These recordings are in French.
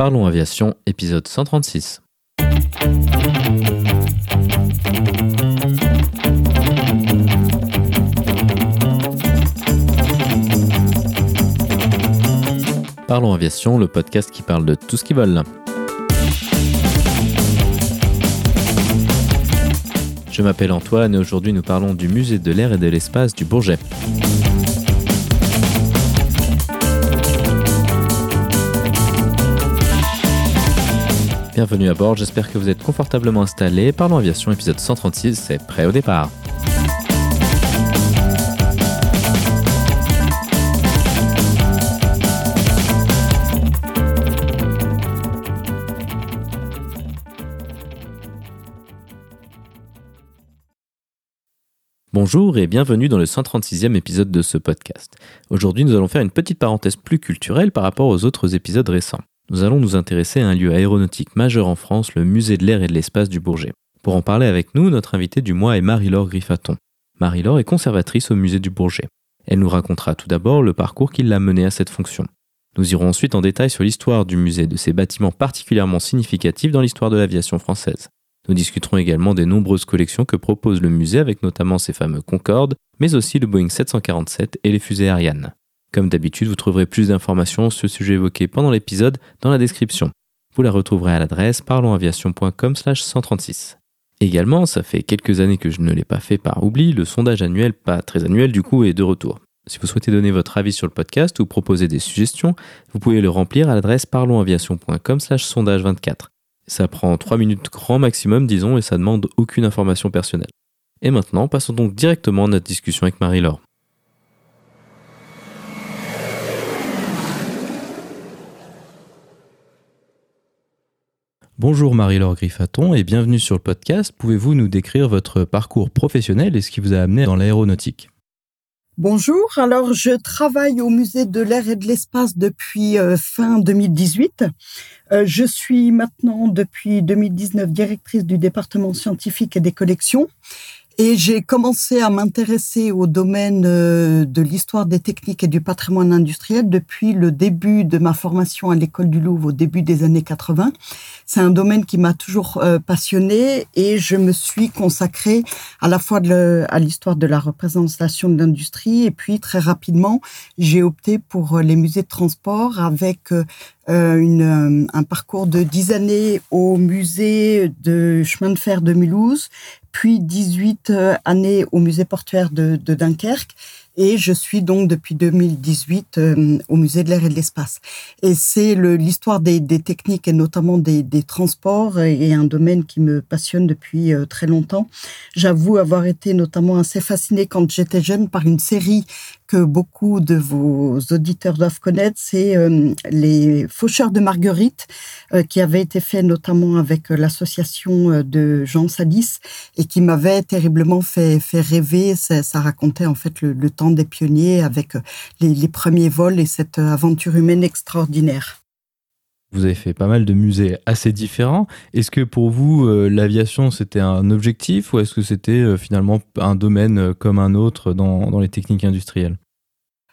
Parlons Aviation, épisode 136. Parlons Aviation, le podcast qui parle de tout ce qui vole. Je m'appelle Antoine et aujourd'hui nous parlons du musée de l'air et de l'espace du Bourget. Bienvenue à bord, j'espère que vous êtes confortablement installés. Parlons Aviation, épisode 136, c'est prêt au départ. Bonjour et bienvenue dans le 136e épisode de ce podcast. Aujourd'hui nous allons faire une petite parenthèse plus culturelle par rapport aux autres épisodes récents. Nous allons nous intéresser à un lieu aéronautique majeur en France, le musée de l'air et de l'espace du Bourget. Pour en parler avec nous, notre invitée du mois est Marie-Laure Griffaton. Marie-Laure est conservatrice au musée du Bourget. Elle nous racontera tout d'abord le parcours qui l'a menée à cette fonction. Nous irons ensuite en détail sur l'histoire du musée, de ses bâtiments particulièrement significatifs dans l'histoire de l'aviation française. Nous discuterons également des nombreuses collections que propose le musée avec notamment ses fameux Concorde, mais aussi le Boeing 747 et les fusées Ariane. Comme d'habitude, vous trouverez plus d'informations sur ce sujet évoqué pendant l'épisode dans la description. Vous la retrouverez à l'adresse parlonsaviation.com/136. Également, ça fait quelques années que je ne l'ai pas fait par oubli, le sondage annuel, pas très annuel du coup, est de retour. Si vous souhaitez donner votre avis sur le podcast ou proposer des suggestions, vous pouvez le remplir à l'adresse parlonsaviation.com/sondage24. Ça prend 3 minutes grand maximum, disons, et ça demande aucune information personnelle. Et maintenant, passons donc directement à notre discussion avec Marie-Laure. Bonjour Marie-Laure Griffaton et bienvenue sur le podcast. Pouvez-vous nous décrire votre parcours professionnel et ce qui vous a amené dans l'aéronautique? Bonjour, alors je travaille au musée de l'air et de l'espace depuis euh, fin 2018. Euh, je suis maintenant depuis 2019 directrice du département scientifique et des collections et j'ai commencé à m'intéresser au domaine euh, de l'histoire des techniques et du patrimoine industriel depuis le début de ma formation à l'école du Louvre au début des années 80. C'est un domaine qui m'a toujours euh, passionné et je me suis consacrée à la fois à l'histoire de la représentation de l'industrie et puis très rapidement j'ai opté pour les musées de transport avec un parcours de dix années au musée de chemin de fer de Mulhouse puis 18 euh, années au musée portuaire de, de Dunkerque et je suis donc depuis 2018 euh, au musée de l'air et de l'espace. Et c'est l'histoire des, techniques et notamment des, transports et un domaine qui me passionne depuis euh, très longtemps. J'avoue avoir été notamment assez fascinée quand j'étais jeune par une série que beaucoup de vos auditeurs doivent connaître, c'est euh, les Faucheurs de Marguerite, qui avait été fait notamment avec l'association de Jean Salis et qui m'avait terriblement fait, fait rêver. Ça, ça racontait en fait le, le temps des pionniers avec euh, les, premiers vols et cette euh, aventure humaine extraordinaire. Vous avez fait pas mal de musées assez différents. Est-ce que pour vous, euh, l'aviation, c'était un objectif ou est-ce que c'était finalement un domaine comme un autre dans les techniques industrielles?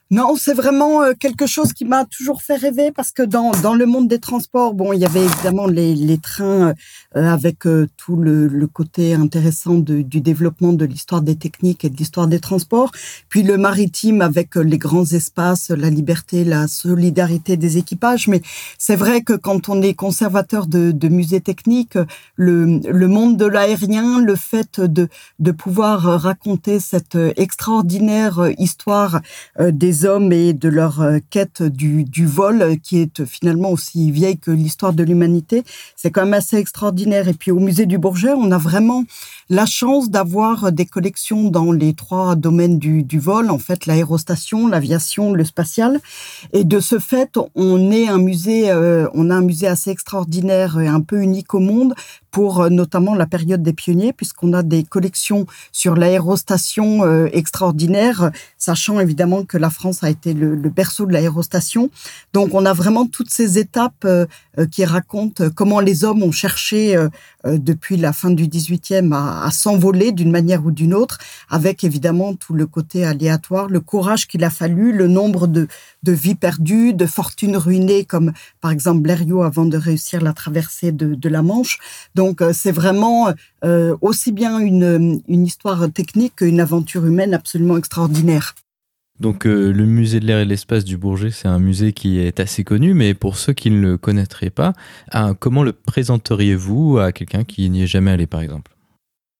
Non, c'est vraiment euh, quelque chose qui m'a toujours fait rêver parce que dans, dans le monde des transports, bon, il y avait évidemment les, les trains euh, avec euh, tout le, le, côté intéressant de, du développement de l'histoire des techniques et de l'histoire des transports, puis le maritime avec les grands espaces, la liberté, la solidarité des équipages. Mais c'est vrai que quand on est conservateur de, de musées techniques, le, le monde de l'aérien, le fait de, de pouvoir raconter cette extraordinaire histoire des hommes et de leur euh, quête du, du vol, euh, qui est finalement aussi vieille que l'histoire de l'humanité. C'est quand même assez extraordinaire. Et puis au musée du Bourget, on a vraiment la chance d'avoir des collections dans les trois domaines du, du vol, en fait l'aérostation, l'aviation, le spatial. Et de ce fait, on est un musée, euh, on a un musée assez extraordinaire et un peu unique au monde pour euh, notamment la période des pionniers, puisqu'on a des collections sur l'aérostation euh, extraordinaire, sachant évidemment que la France France a été le, berceau de l'aérostation. Donc on a vraiment toutes ces étapes qui racontent comment les hommes ont cherché depuis la fin du 18e à, à s'envoler d'une manière ou d'une autre, avec évidemment tout le côté aléatoire, le courage qu'il a fallu, le nombre de, de vies perdues, de fortunes ruinées, comme par exemple Blériot avant de réussir la traversée de, de la Manche. Donc c'est vraiment aussi bien une, une histoire technique qu'une aventure humaine absolument extraordinaire. Donc euh, le musée de l'air et l'espace du Bourget, c'est un musée qui est assez connu, mais pour ceux qui ne le connaîtraient pas, hein, comment le présenteriez-vous à quelqu'un qui n'y est jamais allé par exemple?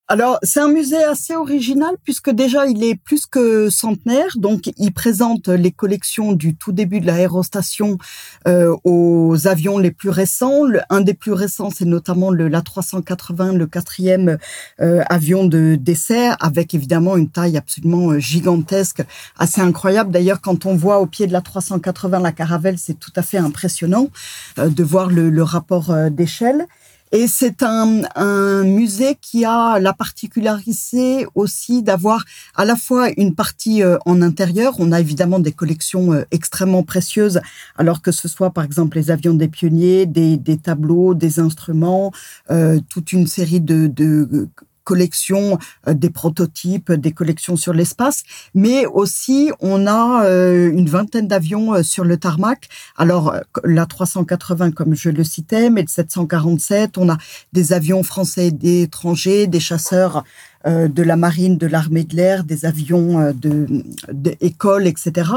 Alors, c'est un musée assez original puisque déjà il est plus que centenaire, donc il présente les collections du tout début de l'aérostation euh, aux avions les plus récents. un des plus récents, c'est notamment le l'A380, le quatrième euh, avion de dessert, avec évidemment une taille absolument euh, gigantesque, assez incroyable. D'ailleurs, quand on voit au pied de l'A380 la caravelle, c'est tout à fait impressionnant de voir le, le rapport d'échelle. Et c'est un, un, musée qui a la particularité aussi d'avoir à la fois une partie euh, en intérieur. On a évidemment des collections euh, extrêmement précieuses, alors que ce soit par exemple les avions des pionniers, des, des tableaux, des instruments, euh, toute une série de, de collections, euh, des prototypes, des collections sur l'espace, mais aussi on a euh, une vingtaine d'avions euh, sur le tarmac. Alors la 380 comme je le citais, mais le 747, on a des avions français et des étrangers, des chasseurs euh, de la marine, de l'armée de l'air, des avions euh, de, etc.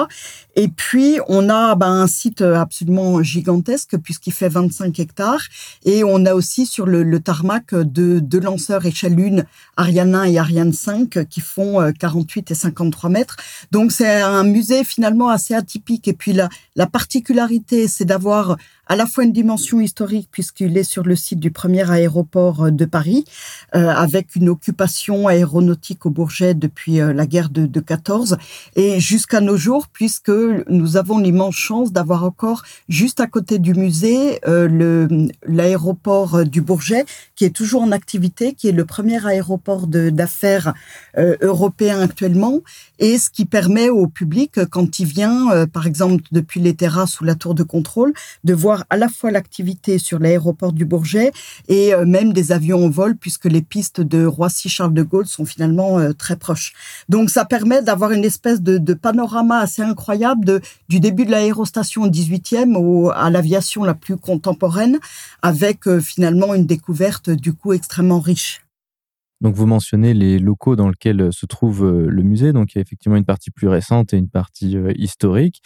Et puis, on a ben, un site absolument gigantesque puisqu'il fait 25 hectares. Et on a aussi sur le, tarmac deux, lanceurs échelle lune, Ariane 1 et Ariane 5, qui font 48 euh, et 53 mètres. Donc, c'est un musée finalement assez atypique. Et puis, la particularité, c'est d'avoir à la fois une dimension historique puisqu'il est sur le site du premier aéroport euh, de Paris, euh, avec une occupation aéronautique au Bourget depuis euh, la guerre de, de 14 et jusqu'à nos jours puisque nous avons l'immense chance d'avoir encore juste à côté du musée le l'aéroport du Bourget qui est toujours en activité, qui est le premier aéroport d'affaires européen actuellement et ce qui permet au public quand il vient par exemple depuis les terrasses ou la tour de contrôle de voir à la fois l'activité sur l'aéroport du Bourget et euh, même des avions en vol, puisque les pistes de Roissy-Charles de Gaulle sont finalement euh, très proches. Donc ça permet d'avoir une espèce de, panorama assez incroyable de, du début de l'aérostation au 18e au, à l'aviation la plus contemporaine, avec euh, finalement une découverte du coup extrêmement riche. Donc vous mentionnez les locaux dans lesquels euh, se trouve euh, le musée, donc il y a effectivement une partie plus récente et une partie euh, historique.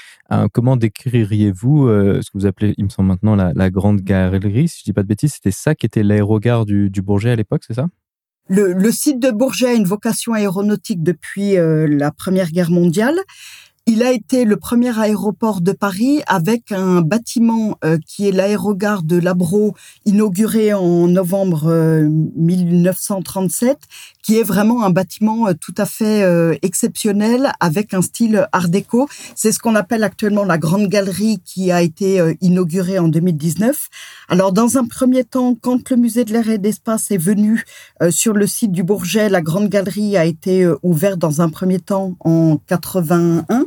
comment décririez-vous ce que vous appelez, il me semble maintenant, la, grande galerie? Si je dis pas de bêtises, c'était ça qui était l'aérogare du, Bourget à l'époque, c'est ça? Le, site de Bourget a une vocation aéronautique depuis la Première Guerre mondiale. Il a été le premier aéroport de Paris avec un bâtiment euh, qui est l'aérogare de Labro, inauguré en novembre 1937, euh, qui est vraiment un bâtiment euh, tout à fait exceptionnel avec un style art déco. C'est ce qu'on appelle actuellement la Grande Galerie qui a été inaugurée en 2019. Alors, dans un premier temps, quand le musée de l'air et de l'espace est venu sur le site du Bourget, la Grande Galerie a été ouverte dans un premier temps en 81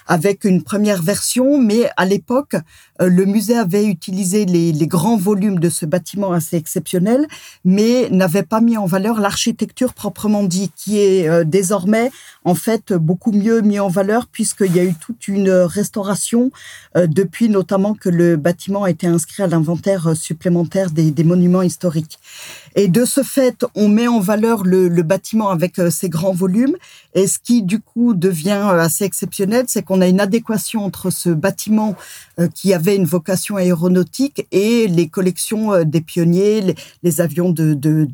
avec une première version, mais à l'époque, euh, le musée avait utilisé les, grands volumes de ce bâtiment assez exceptionnel, mais n'avait pas mis en valeur l'architecture proprement dit, qui est euh, désormais en fait beaucoup mieux mis en valeur puisqu'il y a eu toute une restauration euh, depuis notamment que le bâtiment a été inscrit à l'inventaire supplémentaire des, monuments historiques. Et de ce fait, on met en valeur le, le bâtiment avec ses grands volumes et ce qui du coup devient assez exceptionnel, c'est qu'on a une adéquation entre ce bâtiment euh, qui avait une vocation aéronautique et les collections euh, des pionniers, les, avions de,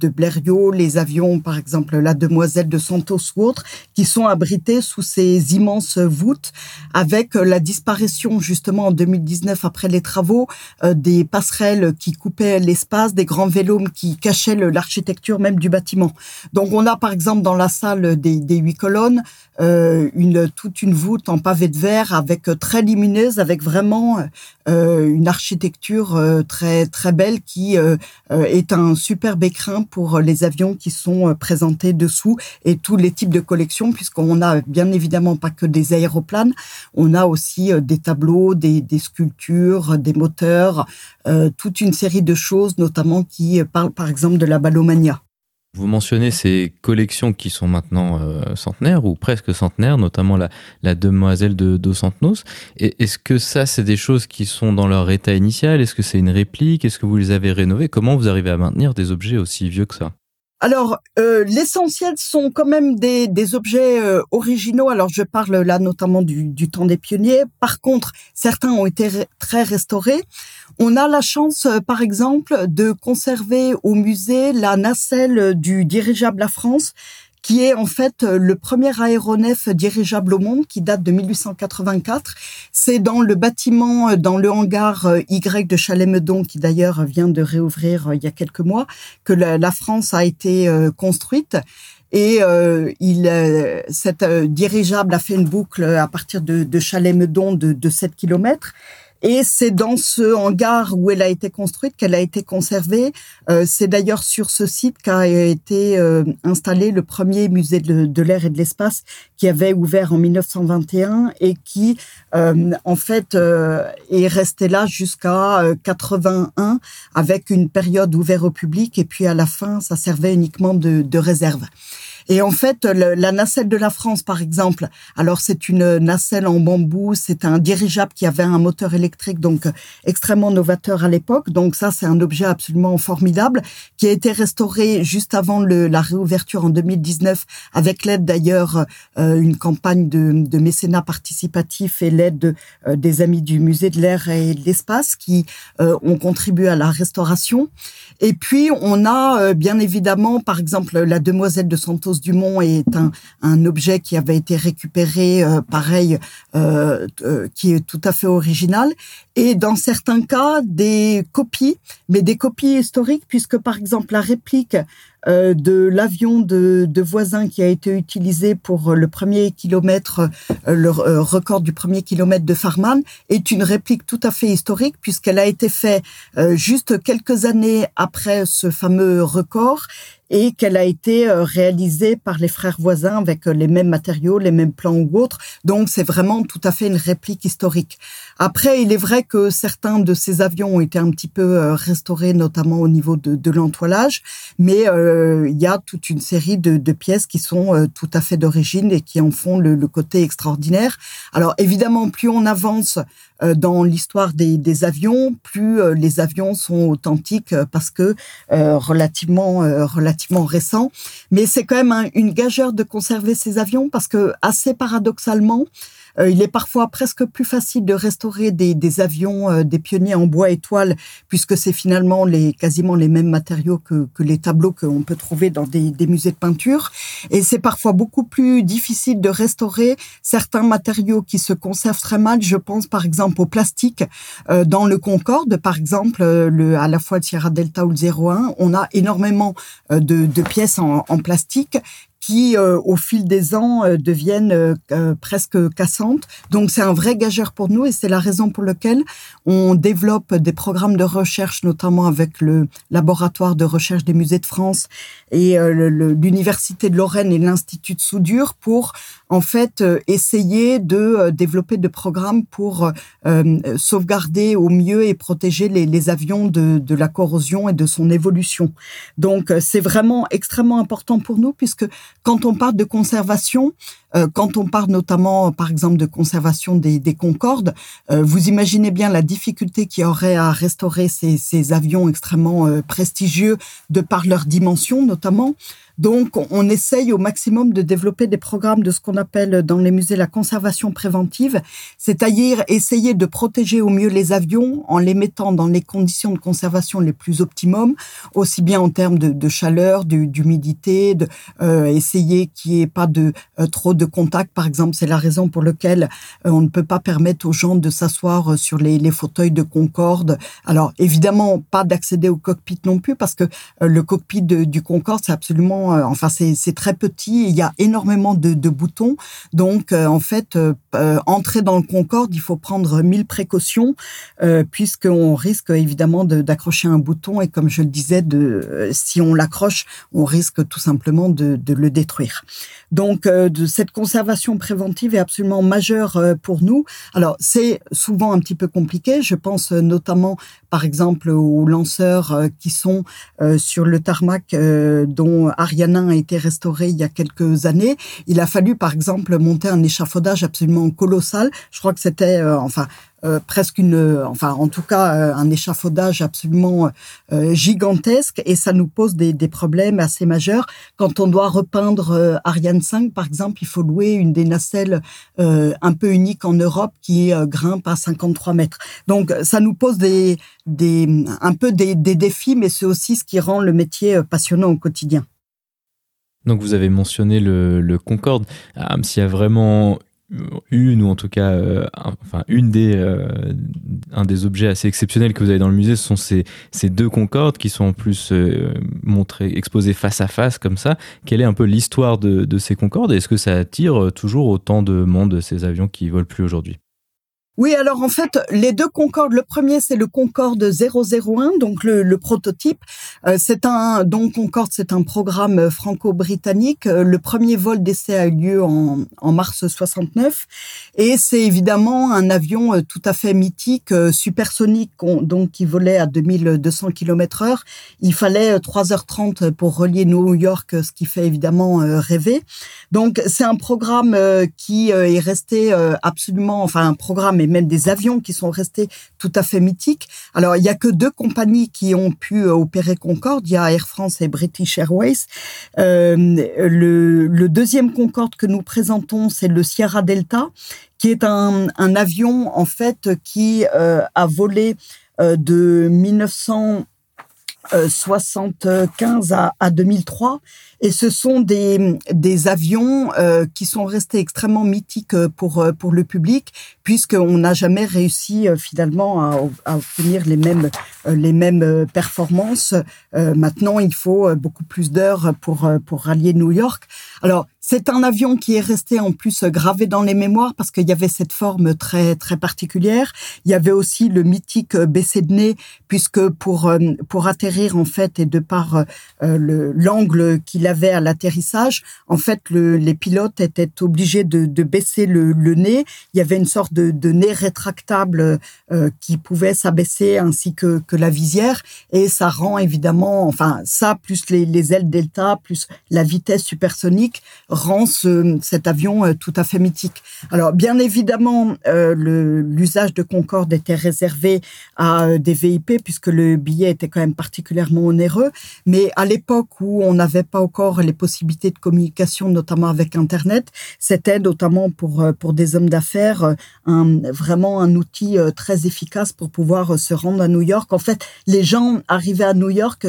Blériot, les avions, par exemple, la Demoiselle de Santos ou autres, qui sont abrités sous ces immenses voûtes, avec euh, la disparition justement en 2019 après les travaux des passerelles qui coupaient l'espace, des grands vélums qui cachaient l'architecture même du bâtiment. Donc on a par exemple dans la salle des huit colonnes une toute une voûte en pavé de verre avec très lumineuse, avec vraiment une architecture très très belle qui est un superbe écrin pour les avions qui sont présentés dessous et tous les types de collections, puisqu'on a bien évidemment pas que des aéroplanes, on a aussi des tableaux, des, des sculptures, des moteurs, toute une série de choses, notamment qui parlent par exemple de la ballomania. Vous mentionnez ces collections qui sont maintenant euh, centenaires ou presque centenaires, notamment la, Demoiselle de Dos Santos. Est-ce que ça, c'est des choses qui sont dans leur état initial? Est-ce que c'est une réplique? Est-ce que vous les avez rénovées? Comment vous arrivez à maintenir des objets aussi vieux que ça? Alors, euh, l'essentiel sont quand même des, objets euh, originaux. Alors, je parle là notamment du, du, temps des pionniers. Par contre, certains ont été très restaurés. On a la chance, euh, par exemple, de conserver au musée la nacelle du dirigeable La France, qui est en fait euh, le premier aéronef dirigeable au monde, qui date de 1884. C'est dans le bâtiment, euh, dans le hangar Y de Chalais-Meudon, qui d'ailleurs vient de réouvrir il y a quelques mois, que la, France a été construite. Et il, cette dirigeable a fait une boucle à partir de, de Chalais-Meudon de, de 7 kilomètres. Et c'est dans ce hangar où elle a été construite qu'elle a été conservée. Euh, c'est d'ailleurs sur ce site qu'a été euh, installé le premier musée de, l'air et de l'espace qui avait ouvert en 1921 et qui, euh, en fait, est resté là jusqu'à 81 avec une période ouverte au public et puis à la fin, ça servait uniquement de, de réserve. Et en fait, la nacelle de la France, par exemple, alors c'est une nacelle en bambou, c'est un dirigeable qui avait un moteur électrique, donc euh, extrêmement novateur à l'époque. Donc ça, c'est un objet absolument formidable qui a été restauré juste avant la réouverture en 2019, avec l'aide d'ailleurs euh, une campagne de, de, mécénat participatif et l'aide euh, des amis du musée de l'air et de l'espace qui ont contribué à la restauration. Et puis on a bien évidemment, par exemple, la demoiselle de Santos Dumont est un, un objet qui avait été récupéré, euh, pareil, euh, euh, qui est tout à fait original. Et dans certains cas, des copies, mais des copies historiques, puisque par exemple la réplique euh, de l'avion de, de voisin qui a été utilisé pour le premier kilomètre, le record du premier kilomètre de Farman, est une réplique tout à fait historique puisqu'elle a été faite juste quelques années après ce fameux record et qu'elle a été euh, réalisée par les frères voisins avec euh, les mêmes matériaux, les mêmes plans ou autres. Donc c'est vraiment tout à fait une réplique historique. Après, il est vrai que certains de ces avions ont été un petit peu euh, restaurés, notamment au niveau de, l'entoilage, mais il y a toute une série de, pièces qui sont tout à fait d'origine et qui en font le, côté extraordinaire. Alors évidemment, plus on avance dans l'histoire des, des, avions, plus les avions sont authentiques parce que relativement relativement relativement récent, mais c'est quand même une gageure de conserver ces avions parce que assez paradoxalement, euh, il est parfois presque plus facile de restaurer des, des avions, euh, des pionniers en bois étoile, puisque c'est finalement les, quasiment les mêmes matériaux que, que les tableaux qu'on peut trouver dans des, des, musées de peinture. Et c'est parfois beaucoup plus difficile de restaurer certains matériaux qui se conservent très mal. Je pense par exemple au plastique. Euh, dans le Concorde, par exemple, le, à la fois le Sierra Delta ou le 01, on a énormément de, de pièces en, en plastique qui, euh, au fil des ans, euh, deviennent euh, presque cassantes. Donc, c'est un vrai gageur pour nous et c'est la raison pour laquelle on développe des programmes de recherche, notamment avec le laboratoire de recherche des musées de France et l'université de Lorraine et l'institut de soudure pour, en fait, essayer de développer des programmes pour sauvegarder au mieux et protéger les, les avions de, de la corrosion et de son évolution. Donc, c'est vraiment extrêmement important pour nous puisque quand on parle de conservation, euh, quand on parle notamment, par exemple, de conservation des, des Concordes, euh, vous imaginez bien la difficulté qu'il y aurait à restaurer ces, ces avions extrêmement euh, prestigieux de par leur dimension notamment. Donc, on essaye au maximum de développer des programmes de ce qu'on appelle dans les musées la conservation préventive, c'est-à-dire essayer de protéger au mieux les avions en les mettant dans les conditions de conservation les plus optimum, aussi bien en termes de, chaleur, d'humidité, de, euh, essayer qu'il n'y ait pas de euh, trop de contact. Par exemple, c'est la raison pour laquelle euh, on ne peut pas permettre aux gens de s'asseoir sur les, fauteuils de Concorde. Alors, évidemment, pas d'accéder au cockpit non plus, parce que le cockpit du Concorde, c'est absolument vraiment, enfin c'est très petit, il y a énormément de, boutons, donc en fait entrer dans le Concorde, il faut prendre mille précautions puisqu'on risque évidemment d'accrocher un bouton et comme je le disais, si on l'accroche, on risque tout simplement de, le détruire. Donc cette conservation préventive est absolument majeure pour nous. Alors c'est souvent un petit peu compliqué. Je pense notamment, par exemple, aux lanceurs euh, qui sont euh, sur le tarmac euh, dont A été restauré il y a quelques années. Il a fallu, par exemple, monter un échafaudage absolument colossal. Je crois que c'était, enfin, euh, presque une, enfin en tout cas euh, un échafaudage absolument euh, gigantesque et ça nous pose des, problèmes assez majeurs. Quand on doit repeindre Ariane 5 par exemple, il faut louer une des nacelles un peu unique en Europe qui grimpe à 53 mètres. Donc ça nous pose des, un peu des défis, mais c'est aussi ce qui rend le métier passionnant au quotidien. Donc vous avez mentionné le, Concorde. Ah, S'il y a vraiment une ou en tout cas euh, un, enfin une des euh, un des objets assez exceptionnels que vous avez dans le musée ce sont ces, ces deux Concordes qui sont en plus euh, montrés exposés face à face comme ça quelle est un peu l'histoire de, de ces Concordes est-ce que ça attire toujours autant de monde ces avions qui volent plus aujourd'hui? Oui, alors en fait, les deux Concorde, le premier c'est le Concorde 001, donc le, le prototype. Euh, c'est un donc Concorde, c'est un programme franco-britannique. Euh, le premier vol d'essai a eu lieu en, en mars 69 et c'est évidemment un avion euh, tout à fait mythique, supersonique, donc qui volait à 2200 km/h. Il fallait 3h30 pour relier New York, ce qui fait évidemment rêver. Donc c'est un programme qui est resté absolument, enfin un programme même des avions qui sont restés tout à fait mythiques. Alors, il y a que deux compagnies qui ont pu euh, opérer Concorde. Il y a Air France et British Airways. Euh, le, deuxième Concorde que nous présentons, c'est le Sierra Delta, qui est un, avion, en fait, qui euh, a volé de 1975 à, à 2003 et ce sont des, des avions euh, qui sont restés extrêmement mythiques euh, pour, euh, pour le public, puisqu'on n'a jamais réussi finalement à, à, obtenir les mêmes, les mêmes performances. maintenant, il faut beaucoup plus d'heures pour, pour rallier New York. Alors, c'est un avion qui est resté en plus gravé dans les mémoires parce qu'il y avait cette forme très très particulière. Il y avait aussi le mythique baissé de nez puisque pour pour atterrir en fait et de par le l'angle qu'il avait à l'atterrissage, en fait, le, les pilotes étaient obligés de, baisser le, nez. Il y avait une sorte de, nez rétractable euh, qui pouvait s'abaisser ainsi que, la visière. Et ça rend évidemment, enfin, ça plus les, les ailes delta, plus la vitesse supersonique, rend ce, cet avion euh, tout à fait mythique. Alors, bien évidemment, euh, l'usage de Concorde était réservé à des VIP puisque le billet était quand même particulièrement onéreux. Mais à l'époque où on n'avait pas les possibilités de communication, notamment avec Internet. C'était notamment pour, euh, pour des hommes d'affaires euh, un, vraiment un outil euh, très efficace pour pouvoir se rendre à New York. En fait, les gens arrivaient à New York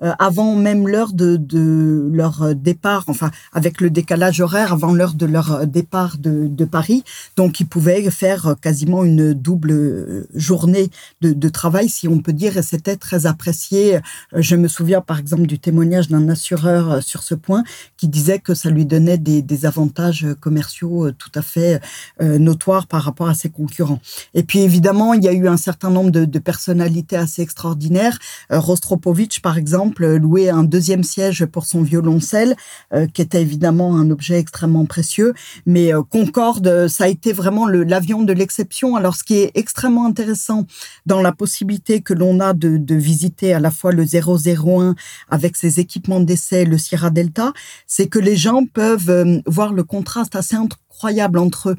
avant même l'heure de, leur départ, enfin avec le décalage horaire, avant l'heure de leur départ de, Paris. Donc ils pouvaient faire quasiment une double journée de, travail, si on peut dire, et c'était très apprécié. Je me souviens par exemple du témoignage d'un assureur sur ce point qui disait que ça lui donnait des, des avantages commerciaux tout à fait euh, notoires par rapport à ses concurrents. Et puis évidemment, il y a eu un certain nombre de, personnalités assez extraordinaires. Euh, Rostropovitch, par exemple, louer un deuxième siège pour son violoncelle, euh, qui était évidemment un objet extrêmement précieux. Mais euh, Concorde, ça a été vraiment l'avion de l'exception. Alors, ce qui est extrêmement intéressant dans la possibilité que l'on a de, de, visiter à la fois le 001 avec ses équipements d'essai, le Sierra Delta, c'est que les gens peuvent euh, voir le contraste assez incroyable entre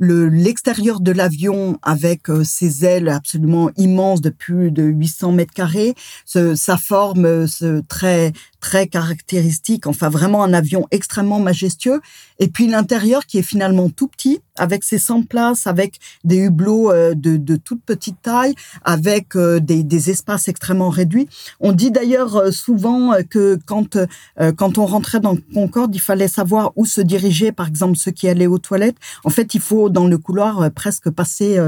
l'extérieur de l'avion avec euh, ses ailes absolument immenses de plus de 800 mètres carrés, sa forme euh, ce, très très caractéristique, enfin vraiment un avion extrêmement majestueux. Et puis l'intérieur qui est finalement tout petit, avec ses 100 places, avec des hublots euh, de, de toute petite taille, avec euh, des, des, espaces extrêmement réduits. On dit d'ailleurs euh, souvent que quand quand on rentrait dans Concorde, il fallait savoir où se diriger, par exemple ceux qui allaient aux toilettes. En fait, il faut dans le couloir presque passé,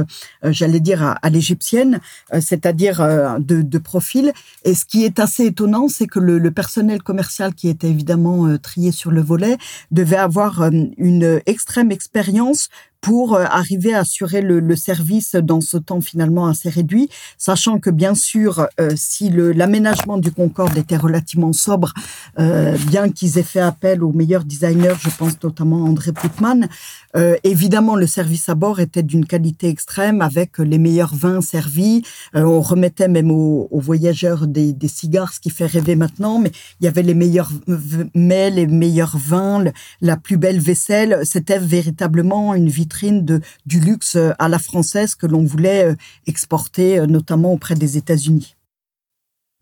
j'allais dire, à, l'égyptienne, c'est-à-dire de, profil. Et ce qui est assez étonnant, c'est que le, personnel commercial qui était évidemment trié sur le volet devait avoir une extrême expérience pour euh, arriver à assurer le, le, service dans ce temps finalement assez réduit, sachant que bien sûr, euh, si l'aménagement du Concorde était relativement sobre, euh, bien qu'ils aient fait appel aux meilleurs designers, je pense notamment André Putman, euh, évidemment le service à bord était d'une qualité extrême avec les meilleurs vins servis. on remettait même aux, aux voyageurs des, des, cigares, ce qui fait rêver maintenant, mais il y avait les meilleurs mets, les meilleurs vins, la plus belle vaisselle. C'était véritablement une de, du luxe euh, à la française que l'on voulait euh, exporter, euh, notamment auprès des États-Unis.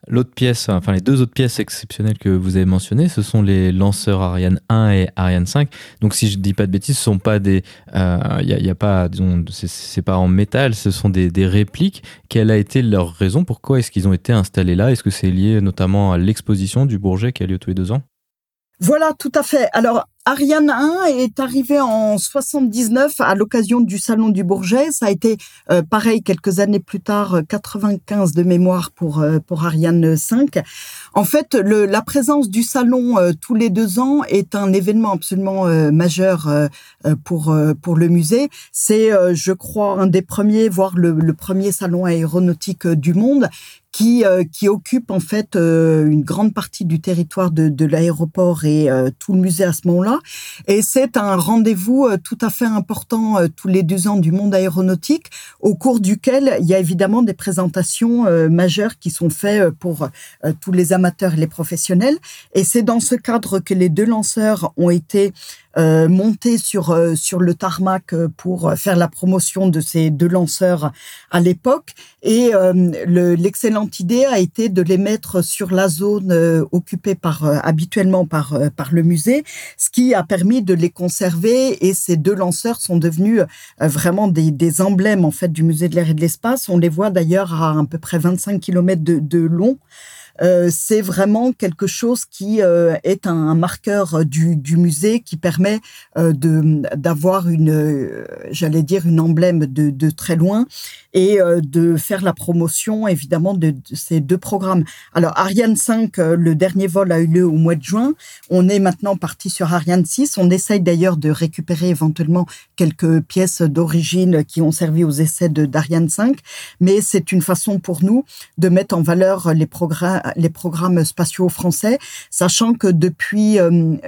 L'autre pièce, enfin les deux autres pièces exceptionnelles que vous avez mentionnées, ce sont les lanceurs Ariane 1 et Ariane 5. Donc si je dis pas de bêtises, ce sont pas des, il y, a, pas, disons, c'est pas en métal, ce sont des, des, répliques. Quelle a été leur raison? Pourquoi est-ce qu'ils ont été installés là? Est-ce que c'est lié notamment à l'exposition du Bourget qui a lieu tous les deux ans? Voilà, tout à fait. Alors, Ariane 1 est arrivé en 79 à l'occasion du Salon du Bourget. Ça a été euh, pareil quelques années plus tard, 95 de mémoire pour, euh, pour Ariane 5. En fait, le, la présence du salon euh, tous les deux ans est un événement absolument majeur pour, pour le musée. C'est, je crois, un des premiers, voire le, le premier salon aéronautique du monde qui, euh, qui occupe en fait euh, une grande partie du territoire de, de l'aéroport et euh, tout le musée à ce moment-là. Et c'est un rendez-vous tout à fait important tous les deux ans du monde aéronautique, au cours duquel il y a évidemment des présentations majeures qui sont faites pour tous les amateurs et les professionnels. Et c'est dans ce cadre que les deux lanceurs ont été euh, monter sur euh, sur le tarmac euh, pour faire la promotion de ces deux lanceurs à l'époque. Et l'excellente idée a été de les mettre sur la zone occupée par habituellement par par le musée, ce qui a permis de les conserver. Et ces deux lanceurs sont devenus vraiment des, des emblèmes en fait du musée de l'air et de l'espace. On les voit d'ailleurs à à peu près 25 km de, de long. Euh, c'est vraiment quelque chose qui euh, est un, marqueur du, du, musée qui permet euh, de d'avoir une, j'allais dire, une emblème de, de très loin et de faire la promotion évidemment de, ces deux programmes. Alors Ariane 5, le dernier vol a eu lieu au mois de juin. On est maintenant parti sur Ariane 6. On essaye d'ailleurs de récupérer éventuellement quelques pièces d'origine qui ont servi aux essais de d'Ariane 5, mais c'est une façon pour nous de mettre en valeur les programmes les programmes spatiaux français, sachant que depuis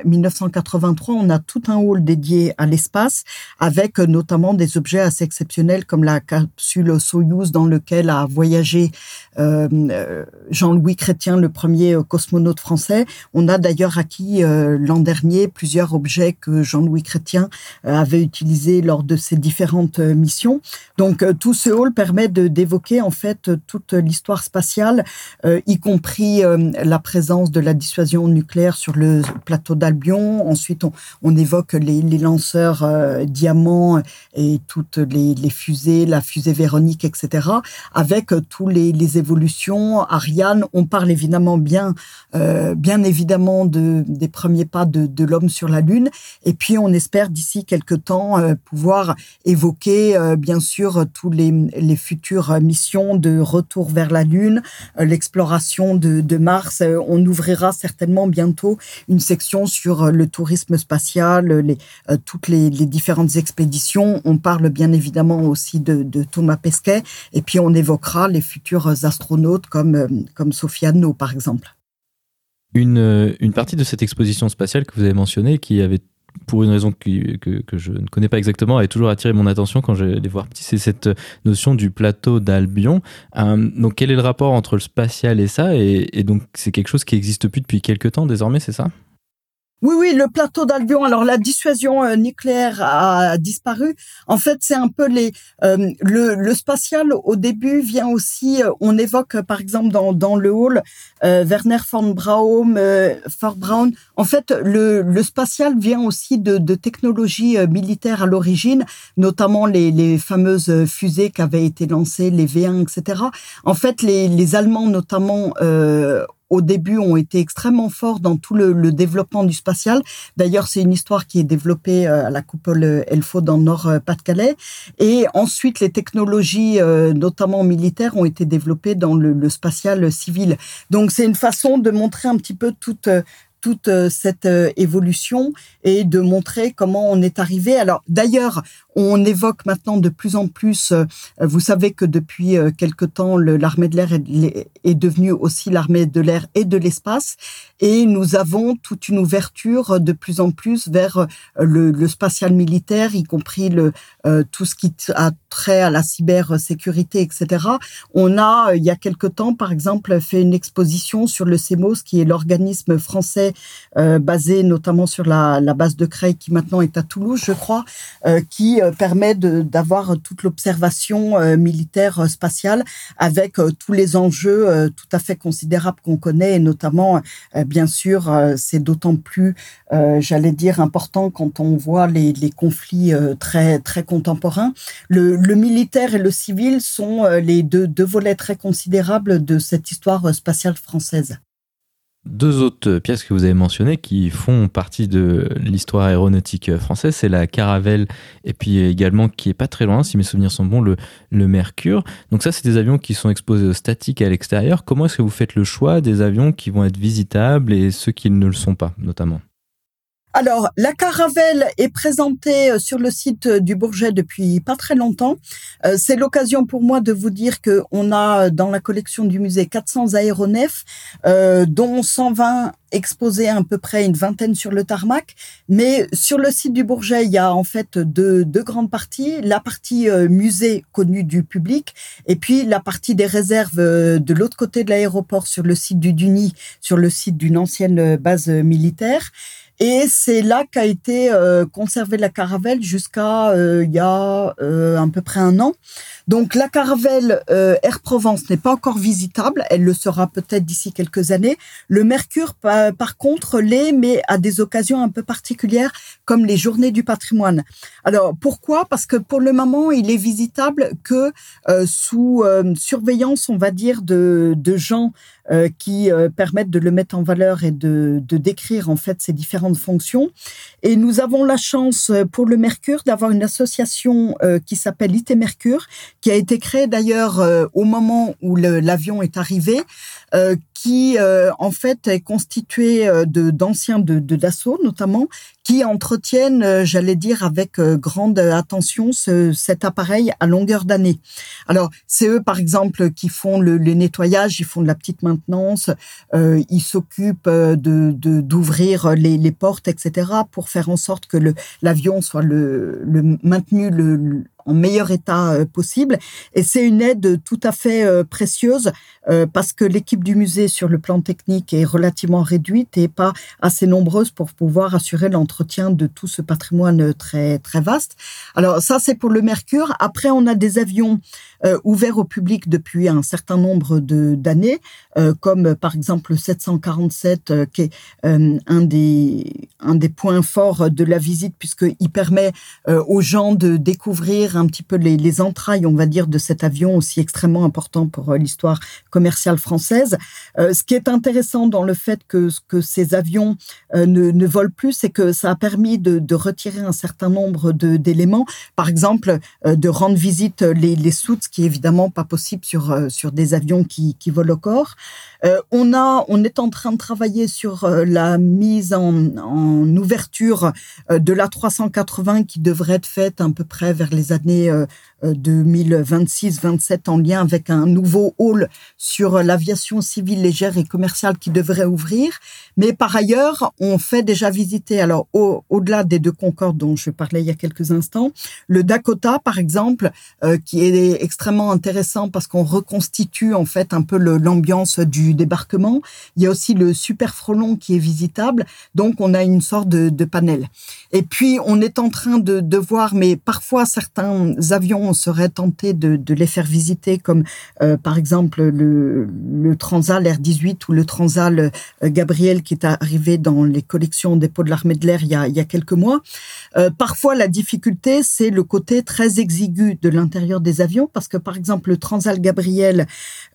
1983, euh, on a tout un hall dédié à l'espace, avec euh, notamment des objets assez exceptionnels comme la capsule Soyouz dans lequel a voyagé euh, Jean-Louis Chrétien, le premier cosmonaute français. On a d'ailleurs acquis l'an dernier plusieurs objets que Jean-Louis Chrétien avait utilisés lors de ses différentes missions. Donc tout ce hall permet d'évoquer en fait toute l'histoire spatiale, y compris euh, la présence de la dissuasion nucléaire sur le plateau d'Albion. Ensuite, on, évoque les, lanceurs euh, diamants et toutes les, fusées, la fusée Véronique, etc. Avec euh, tous les, évolutions. Ariane, on parle évidemment bien, bien évidemment de, des premiers pas de, l'homme sur la Lune. Et puis, on espère d'ici quelques temps pouvoir évoquer, bien sûr, tous les, les futures missions de retour vers la Lune, l'exploration de, mars. Euh, on ouvrira certainement bientôt une section sur euh, le tourisme spatial, euh, toutes les, différentes expéditions. On parle bien évidemment aussi de, Thomas Pesquet et puis on évoquera les futurs astronautes comme, comme Sofiane par exemple. Une, une, partie de cette exposition spatiale que vous avez mentionnée, qui avait pour une raison que, je ne connais pas exactement, a toujours attiré mon attention quand je les voir c'est cette notion du plateau d'Albion. Euh, donc, quel est le rapport entre le spatial et ça? Et, et donc, c'est quelque chose qui existe plus depuis quelques temps désormais, c'est ça? Oui, oui, le plateau d'Albion. Alors la dissuasion euh, nucléaire a disparu. En fait, c'est un peu les euh, le, le, spatial au début vient aussi. Euh, on évoque par exemple dans, dans le hall Werner von Braun, Braun. En fait, le, le spatial vient aussi de, de technologies militaires à l'origine, notamment les, les fameuses fusées qui avaient été lancées, les V1, etc. En fait, les, les Allemands notamment au début ont été extrêmement forts dans tout le, développement du spatial. D'ailleurs, c'est une histoire qui est développée à la coupole Elfo dans Nord-Pas-de-Calais. Et ensuite, les technologies, notamment militaires, ont été développées dans le, le spatial civil. Donc, c'est une façon de montrer un petit peu toute toute cette évolution et de montrer comment on est arrivé. Alors d'ailleurs, on évoque maintenant de plus en plus, euh, vous savez que depuis euh, quelque temps, l'armée de l'air est, devenue aussi l'armée de l'air et de l'espace, et nous avons toute une ouverture de plus en plus vers euh, le, spatial militaire, y compris le, tout ce qui a trait à la cybersécurité, etc. On a, il y a quelque temps, par exemple, fait une exposition sur le CEMOS, qui est l'organisme français basé notamment sur la, la, base de Creil, qui maintenant est à Toulouse, je crois, qui euh, permet d'avoir toute l'observation euh, militaire euh, spatiale avec tous les enjeux tout à fait considérables qu'on connaît et notamment, bien sûr, c'est d'autant plus, j'allais dire, important quand on voit les, conflits très très contemporains. Le, le, militaire et le civil sont les deux, deux volets très considérables de cette histoire spatiale française. Deux autres pièces que vous avez mentionnées qui font partie de l'histoire aéronautique française, c'est la Caravelle et puis également qui est pas très loin, si mes souvenirs sont bons, le, Mercure. Donc ça, c'est des avions qui sont exposés statiques à l'extérieur. Comment est-ce que vous faites le choix des avions qui vont être visitables et ceux qui ne le sont pas, notamment? Alors, la Caravelle est présentée euh, sur le site euh, du Bourget depuis pas très longtemps. Euh, c'est l'occasion pour moi de vous dire que on a dans la collection du musée 400 aéronefs, dont 120 exposés à, peu près une vingtaine sur le tarmac. Mais sur le site du Bourget, il y a en fait deux, deux grandes parties. La partie musée connue du public et puis la partie des réserves de l'autre côté de l'aéroport sur le site du Duny, sur le site d'une ancienne base militaire. Et c'est là qu'a été euh, conservée la caravelle jusqu'à euh, il y a euh, à peu près un an. Donc la caravelle Air Provence n'est pas encore visitable, elle le sera peut-être d'ici quelques années. Le Mercure, par, contre, l'est, mais à des occasions un peu particulières, comme les Journées du patrimoine. Alors pourquoi? Parce que pour le moment, il est visitable que sous surveillance, on va dire, de, de gens euh, qui euh, permettent de le mettre en valeur et de, de, décrire en fait ces différentes fonctions. Et nous avons la chance euh, pour le Mercure d'avoir une association qui s'appelle IT Mercure, qui a été créée d'ailleurs au moment où l'avion est arrivé, qui en fait est constituée de d'anciens de, de Dassault notamment, qui entretiennent, euh, j'allais dire, avec euh, grande attention ce, cet appareil à longueur d'année. Alors, c'est eux, par exemple, qui font le, nettoyage, ils font de la petite maintenance, euh, ils s'occupent de d'ouvrir les, les, portes, etc., pour faire en sorte que l'avion soit le, le maintenu le, en meilleur état euh, possible. Et c'est une aide tout à fait euh, précieuse euh, parce que l'équipe du musée sur le plan technique est relativement réduite et pas assez nombreuse pour pouvoir assurer l'entretien de tout ce patrimoine très très vaste. Alors ça c'est pour le Mercure. Après on a des avions ouverts au public depuis un certain nombre d'années, comme par exemple le 747 qui est un des un des points forts de la visite puisqu'il permet aux gens de découvrir un petit peu les, entrailles, on va dire, de cet avion aussi extrêmement important pour euh, l'histoire commerciale française. Euh, ce qui est intéressant dans le fait que, que ces avions euh, ne, volent plus, c'est que ça a permis de, retirer un certain nombre d'éléments. Par exemple, de rendre visite les, les soutes, ce qui est évidemment pas possible sur, sur des avions qui, qui volent au corps. on, a, on est en train de travailler sur la mise en, en ouverture de la 380 qui devrait être faite à peu près vers les années années 2026-27 euh, en lien avec un nouveau hall sur l'aviation civile légère et commerciale qui devrait ouvrir. Mais par ailleurs, on fait déjà visiter, alors au-delà des deux Concorde dont je parlais il y a quelques instants, le Dakota par exemple, euh, qui est extrêmement intéressant parce qu'on reconstitue en fait un peu l'ambiance du débarquement. Il y a aussi le Super Frelon qui est visitable, donc on a une sorte de, de panel. Et puis on est en train de, de voir, mais parfois certains avions, on serait tenté de, les faire visiter, comme par exemple le, le Transal R18 ou le Transal Gabriel qui est arrivé dans les collections dépôt de l'armée de l'air il y a, il y a quelques mois. parfois, la difficulté, c'est le côté très exigu de l'intérieur des avions, parce que par exemple, le Transal Gabriel,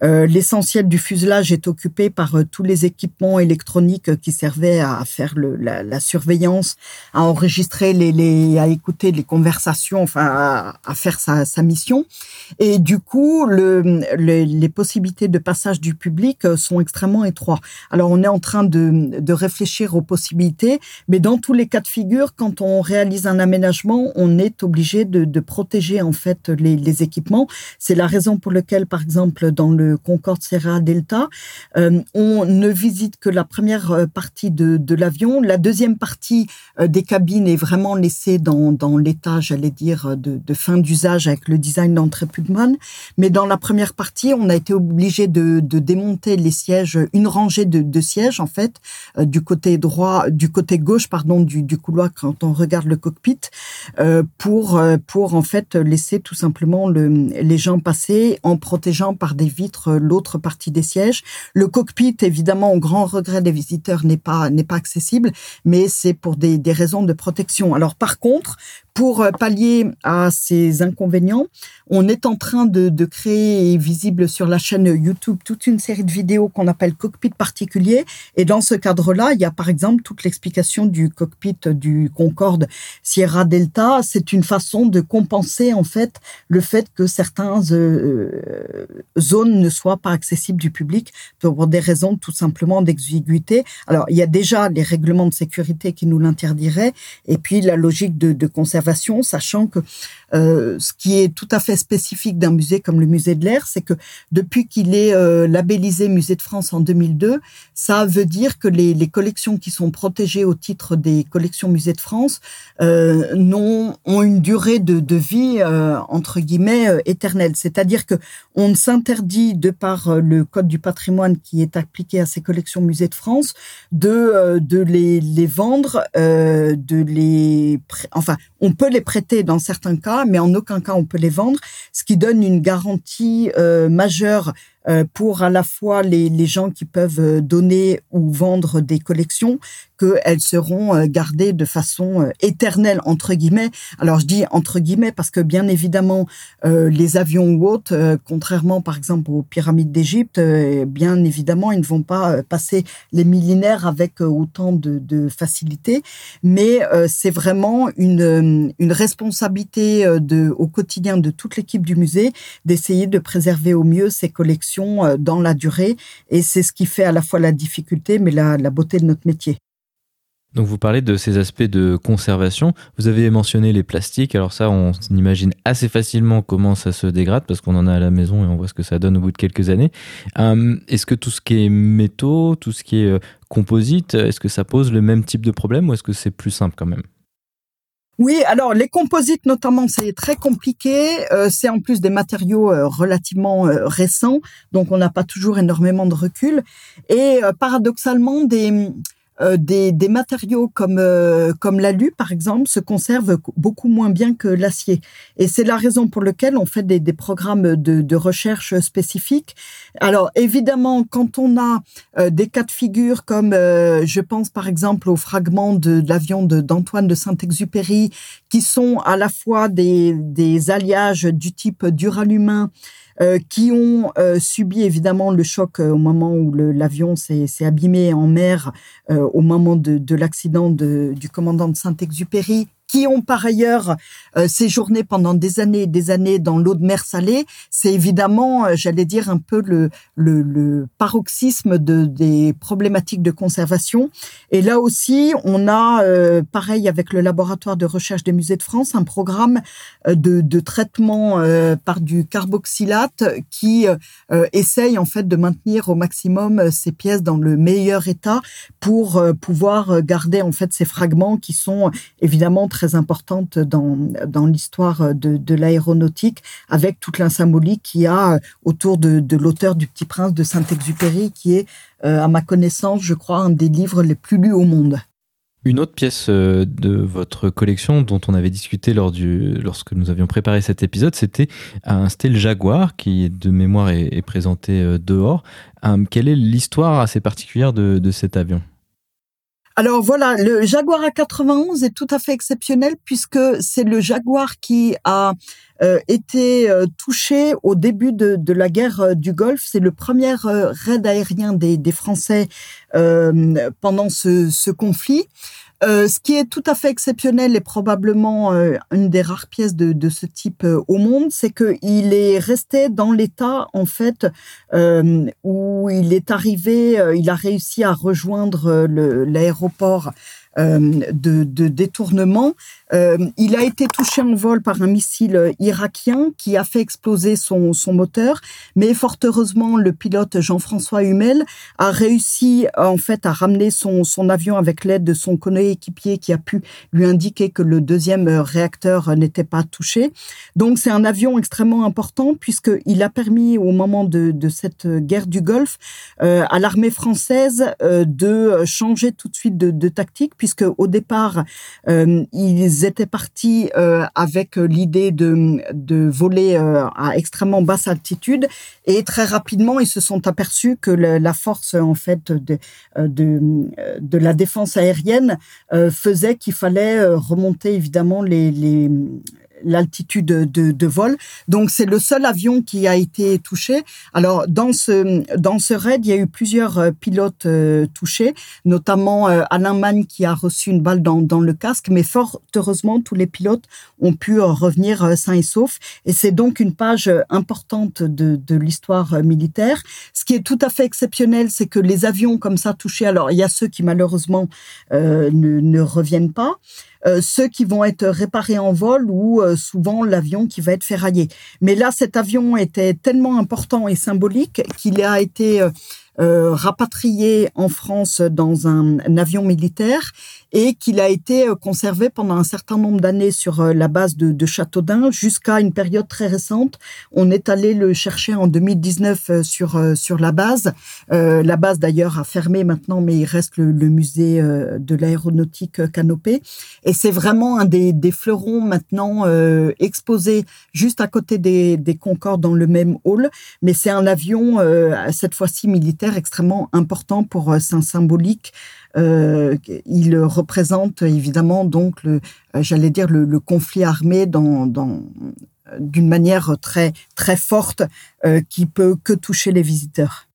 l'essentiel du fuselage est occupé par tous les équipements électroniques qui servaient à faire la, la, surveillance, à enregistrer les, à écouter les conversations, enfin à, à faire sa, sa, mission. Et du coup, le, le, les possibilités de passage du public euh, sont extrêmement étroites. Alors on est en train de, de réfléchir aux possibilités, mais dans tous les cas de figure, quand on réalise un aménagement, on est obligé de, de protéger en fait les, équipements. C'est la raison pour laquelle, par exemple, dans le Concorde Sierra Delta, euh, on ne visite que la première euh, partie de, de l'avion. La deuxième partie des cabines est vraiment laissée dans, dans l'état, j'allais dire, de fin d'usage le design Pudman. Mais dans la première partie, on a été obligé de, démonter les sièges, une rangée de, sièges en fait, euh, du côté droit, du côté gauche, pardon, du, couloir quand on regarde le cockpit, euh, pour pour en fait laisser tout simplement le, les gens passer en protégeant par des vitres l'autre partie des sièges. Le cockpit, évidemment, au grand regret des visiteurs, n'est pas n'est pas accessible, mais c'est pour des, raisons de protection. Alors par contre, pour euh, pallier à ces inconvénients, on est en train de, créer visible sur la chaîne YouTube toute une série de vidéos qu'on appelle cockpit particulier. Et dans ce cadre-là, il y a par exemple toute l'explication du cockpit du Concorde Sierra Delta. C'est une façon de compenser en fait le fait que certaines euh, zones ne soient pas accessibles du public pour des raisons tout simplement d'exiguïté. Alors il y a déjà les règlements de sécurité qui nous l'interdiraient et puis la logique de, de conservation sachant que euh, ce qui est tout à fait spécifique d'un musée comme le musée de l'air, c'est que depuis qu'il est euh, labellisé Musée de France en 2002, ça veut dire que les, collections qui sont protégées au titre des collections Musée de France euh, non, ont une durée de, vie euh, entre guillemets éternelle. C'est-à-dire que on ne s'interdit de par le code du patrimoine qui est appliqué à ces collections Musée de France de de les, les vendre, de les enfin on peut les prêter dans certains cas, mais en aucun cas on peut les vendre, ce qui donne une garantie euh, majeure pour à la fois les, gens qui peuvent euh, donner ou vendre des collections, qu'elles seront euh, gardées de façon éternelle, entre guillemets. Alors je dis entre guillemets parce que bien évidemment, euh, les avions ou autres, euh, contrairement par exemple aux pyramides d'Égypte, bien évidemment, ils ne vont pas passer les millénaires avec autant de, facilité, mais c'est vraiment une, responsabilité au quotidien de toute l'équipe du musée d'essayer de préserver au mieux ces collections euh, dans la durée. Et c'est ce qui fait à la fois la difficulté, mais la, beauté de notre métier. Donc vous parlez de ces aspects de conservation. Vous avez mentionné les plastiques. Alors ça, on imagine assez facilement comment ça se dégrade parce qu'on en a à la maison et on voit ce que ça donne au bout de quelques années. Euh, est-ce que tout ce qui est métaux, tout ce qui est euh, composite, est-ce que ça pose le même type de problème ou est-ce que c'est plus simple quand même? Oui, alors les composites notamment, c'est très compliqué. Euh, c'est en plus des matériaux euh, relativement euh, récents, donc on n'a pas toujours énormément de recul. Et euh, paradoxalement, des des, des, matériaux comme euh, comme l'alu par exemple se conservent beaucoup moins bien que l'acier. Et c'est la raison pour laquelle on fait des, des programmes de, de, recherche spécifiques. Alors évidemment quand on a euh, des cas de figure comme euh, je pense par exemple aux fragments de, de l'avion d'Antoine de, de Saint-Exupéry qui sont à la fois des, des alliages du type duralumin euh, qui ont euh, subi évidemment le choc euh, au moment où l'avion s'est abîmé en mer euh, au moment de, de l'accident du commandant de Saint-Exupéry qui ont par ailleurs euh, séjourné pendant des années et des années dans l'eau de mer salée, c'est évidemment, euh, j'allais dire, un peu le, le, le paroxysme de, des problématiques de conservation. Et là aussi, on a, euh, pareil avec le laboratoire de recherche des musées de France, un programme euh, de, de traitement euh, par du carboxylate qui essaye en fait de maintenir au maximum ces pièces dans le meilleur état pour pouvoir garder en fait ces fragments qui sont évidemment importante dans, dans l'histoire de, de l'aéronautique, avec toute la symbolique qu'il y a autour de, de l'auteur du Petit Prince de Saint-Exupéry, qui est, euh, à ma connaissance, je crois, un des livres les plus lus au monde. Une autre pièce euh, de votre collection dont on avait discuté lors du, lorsque nous avions préparé cet épisode, c'était un style Jaguar qui, de mémoire, est, présenté euh, dehors. Euh, quelle est l'histoire assez particulière de, de cet avion? Alors voilà, le Jaguar A91 est tout à fait exceptionnel puisque c'est le Jaguar qui a été touché au début de, la guerre du Golfe. C'est le premier raid aérien des, Français pendant ce conflit. Euh, ce qui est tout à fait exceptionnel et probablement euh, une des rares pièces de, ce type euh, au monde, c'est qu'il est resté dans l'état en fait où il est arrivé, il a réussi à rejoindre l'aéroport de, de, détournement. Euh, il a été touché en vol par un missile irakien qui a fait exploser son, son moteur, mais fort heureusement, le pilote Jean-François Humel a réussi en fait à ramener son, son avion avec l'aide de son coéquipier qui a pu lui indiquer que le deuxième réacteur n'était pas touché. Donc c'est un avion extrêmement important puisqu'il a permis au moment de, cette guerre du Golfe euh, à l'armée française euh, de changer tout de suite de tactique puisque au départ, euh, ils étaient partis euh, avec l'idée de, de voler euh, à extrêmement basse altitude. Et très rapidement, ils se sont aperçus que la force en fait de, de, de la défense aérienne faisait qu'il fallait remonter évidemment les, les l'altitude de, de, vol. Donc c'est le seul avion qui a été touché. Alors dans ce dans ce raid, il y a eu plusieurs euh, pilotes euh, touchés, notamment euh, Alain Magne qui a reçu une balle dans, dans le casque, mais fort heureusement tous les pilotes ont pu revenir sains et saufs. Et c'est donc une page importante de, de l'histoire militaire. Ce qui est tout à fait exceptionnel, c'est que les avions comme ça touchés, alors il y a ceux qui malheureusement ne, ne reviennent pas, euh, ceux qui vont être réparés en vol ou euh, souvent l'avion qui va être ferraillé. Mais là, cet avion était tellement important et symbolique qu'il a été euh, euh, rapatrié en France dans un, avion militaire et qu'il a été euh, conservé pendant un certain nombre d'années sur euh, la base de, Châteaudun jusqu'à une période très récente. On est allé le chercher en 2019 sur sur la base. la base d'ailleurs a fermé maintenant, mais il reste le, musée de l'aéronautique Canopée. Et c'est vraiment un des, des fleurons maintenant exposés juste à côté des, des Concorde dans le même hall. Mais c'est un avion cette fois-ci militaire extrêmement important pour euh, sa symbolique. Euh, il représente évidemment donc le, euh, j'allais dire le, conflit armé dans, dans d'une manière très très forte qui peut que toucher les visiteurs.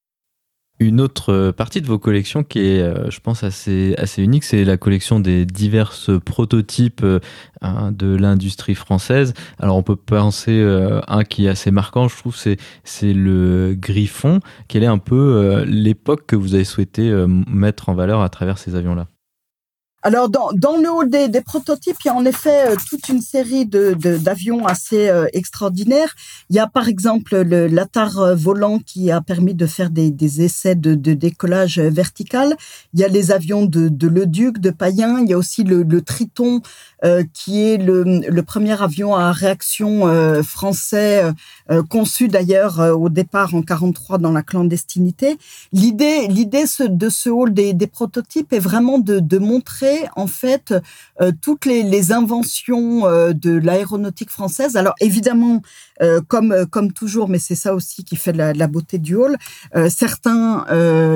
Une autre euh, partie de vos collections qui est, euh, je pense, assez, assez unique, c'est la collection des divers prototypes euh, hein, de l'industrie française. Alors, on peut penser un qui est assez marquant, je trouve, c'est, c'est le Griffon. Quelle est un peu l'époque que vous avez souhaité mettre en valeur à travers ces avions-là? Alors dans, dans le hall des, des, prototypes, il y a en effet euh, toute une série de d'avions assez euh, extraordinaires. Il y a par exemple le l'Atar euh, volant qui a permis de faire des, des essais de, de, décollage vertical. Il y a les avions de, de Le Duc, de Payen. Il y a aussi le, le Triton qui est le, le, premier avion à réaction français conçu d'ailleurs au départ en 43 dans la clandestinité. L'idée l'idée de ce hall des, des prototypes est vraiment de, de montrer en fait euh, toutes les, inventions euh, de l'aéronautique française. Alors évidemment, euh, comme comme toujours, mais c'est ça aussi qui fait la, beauté du hall. certains,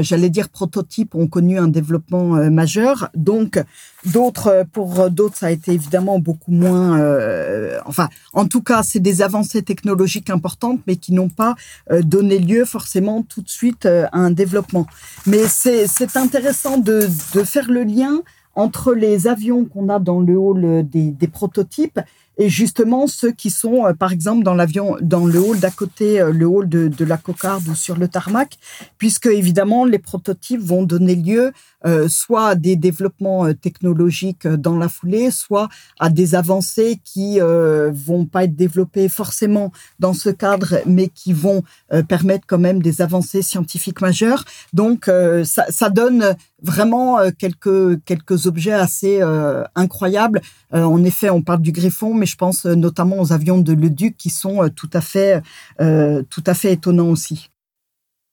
j'allais dire prototypes, ont connu un développement majeur. Donc d'autres, pour d'autres, ça a été évidemment beaucoup moins. enfin, en tout cas, c'est des avancées technologiques importantes, mais qui n'ont pas donné lieu forcément tout de suite à un développement. Mais c'est intéressant de, de faire le lien entre les avions qu'on a dans le hall des, des prototypes et justement ceux qui sont, euh, par exemple, dans l'avion, dans le hall d'à côté, euh, le hall de, de, la cocarde ou sur le tarmac, puisque évidemment les prototypes vont donner lieu euh, soit à des développements technologiques dans la foulée, soit à des avancées qui euh, vont pas être développées forcément dans ce cadre, mais qui vont permettre quand même des avancées scientifiques majeures. Donc ça, ça, donne vraiment quelques quelques objets assez incroyables. en effet, on parle du Griffon, mais je pense euh, notamment aux avions de Le Duc qui sont euh, tout à fait, euh, tout à fait étonnants aussi.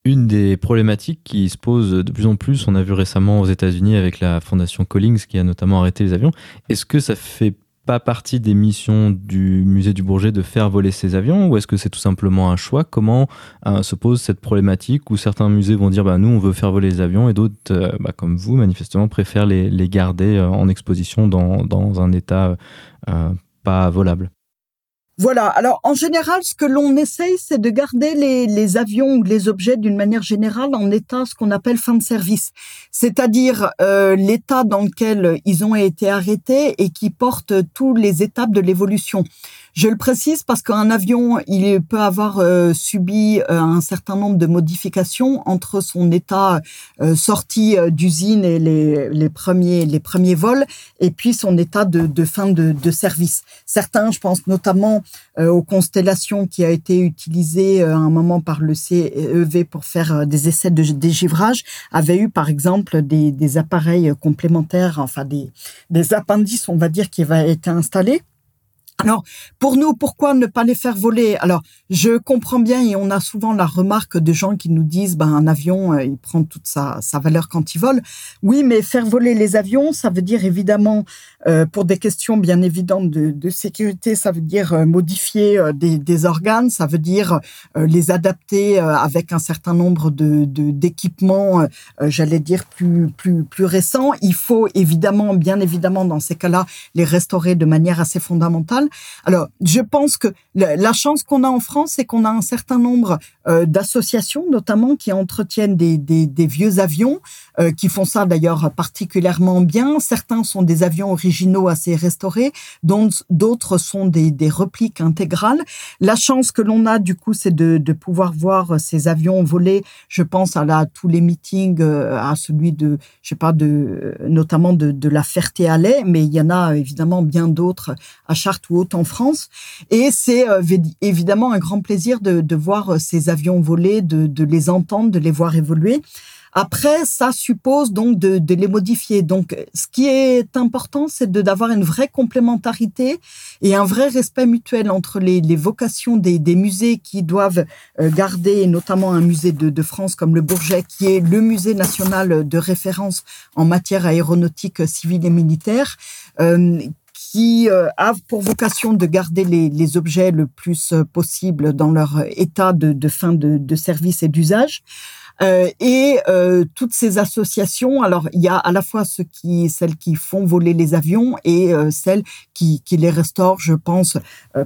Une des problématiques qui se pose de plus en plus, on a vu récemment aux États-Unis avec la fondation Collins qui a notamment arrêté les avions, est-ce que ça fait pas partie des missions du musée du Bourget de faire voler ces avions ou est-ce que c'est tout simplement un choix? Comment euh, se pose cette problématique où certains musées vont dire bah, nous on veut faire voler les avions et d'autres, euh, bah, comme vous manifestement, préfèrent les, garder euh, en exposition dans un état pas volable? Voilà. Alors, en général, ce que l'on essaye, c'est de garder les, avions ou les objets d'une manière générale en état ce qu'on appelle fin de service, c'est-à-dire euh, l'état dans lequel ils ont été arrêtés et qui porte toutes les étapes de l'évolution. Je le précise parce qu'un avion, il peut avoir euh, subi euh, un certain nombre de modifications entre son état euh, sorti d'usine et les, premiers les premiers vols et puis son état de, fin de, service. Certains, je pense notamment aux constellations qui a été utilisées à un moment par le CEV pour faire des essais de dégivrage, avaient eu par exemple des, appareils complémentaires, enfin des appendices, on va dire, qui avaient été installés alors, pour nous, pourquoi ne pas les faire voler? Alors, je comprends bien et on a souvent la remarque de gens qui nous disent, ben, un avion, euh, il prend toute sa, valeur quand il vole. Oui, mais faire voler les avions, ça veut dire évidemment, euh, pour des questions bien évidentes de, de sécurité, ça veut dire euh, modifier des, des, organes, ça veut dire les adapter avec un certain nombre de d'équipements, j'allais dire plus plus plus récents. Il faut évidemment, bien évidemment, dans ces cas-là, les restaurer de manière assez fondamentale. Alors, je pense que la, chance qu'on a en France, c'est qu'on a un certain nombre euh, d'associations, notamment, qui entretiennent des, vieux avions, euh, qui font ça d'ailleurs particulièrement bien. Certains sont des avions originaux assez restaurés, d'autres sont des, des répliques intégrales. La chance que l'on a, du coup, c'est de, pouvoir voir ces avions voler. Je pense à, tous les meetings, euh, à celui de, je sais pas, de, notamment de, de la Ferté-Alais, mais il y en a évidemment bien d'autres à Chartres en France. Et c'est euh, évidemment un grand plaisir de, voir euh, ces avions voler, de, les entendre, de les voir évoluer. Après, ça suppose donc de, les modifier. Donc, ce qui est important, c'est d'avoir une vraie complémentarité et un vrai respect mutuel entre les, vocations des, musées qui doivent euh, garder, notamment un musée de, France comme le Bourget, qui est le musée national de référence en matière aéronautique civile et militaire, qui euh, a pour vocation de garder les, les, objets le plus euh, possible dans leur état de, de fin de, de service et d'usage. Euh, et euh, toutes ces associations, alors il y a à la fois ceux qui, celles qui font voler les avions et euh, celles qui, qui, les restaurent. Je pense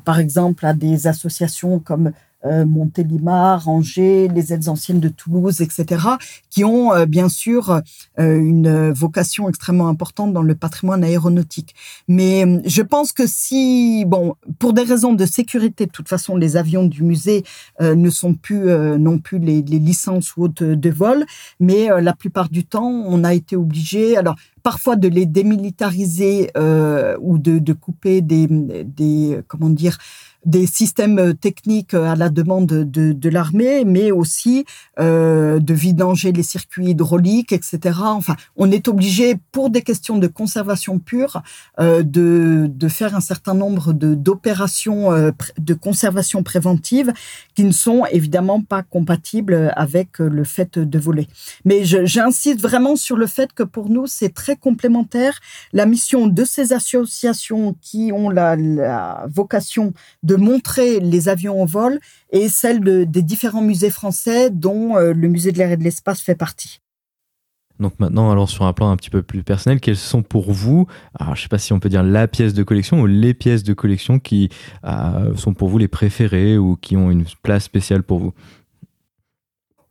par exemple à des associations comme euh, Montélimar, Angers, les aides anciennes de Toulouse, etc., qui ont euh, bien sûr euh, une vocation extrêmement importante dans le patrimoine aéronautique. Mais je pense que si, bon, pour des raisons de sécurité, de toute façon, les avions du musée ne sont plus non plus les, les licences ou autres de vol, mais la plupart du temps, on a été obligé. Alors parfois de les démilitariser ou de, de couper des, des comment dire des systèmes euh, techniques euh, à la demande de, l'armée, mais aussi euh, de vidanger les circuits hydrauliques, etc. Enfin, on est obligé, pour des questions de conservation pure, de, de faire un certain nombre d'opérations de conservation préventive qui ne sont évidemment pas compatibles avec le fait de voler. Mais j'insiste vraiment sur le fait que pour nous, c'est très complémentaire. La mission de ces associations qui ont la, la vocation de montrer les avions en vol et celle des différents musées français dont euh, le musée de l'air et de l'espace fait partie. Donc maintenant, alors sur un plan un petit peu plus personnel, quelles sont pour vous, je sais pas si on peut dire la pièce de collection ou les pièces de collection qui euh, sont pour vous les préférées ou qui ont une place spéciale pour vous?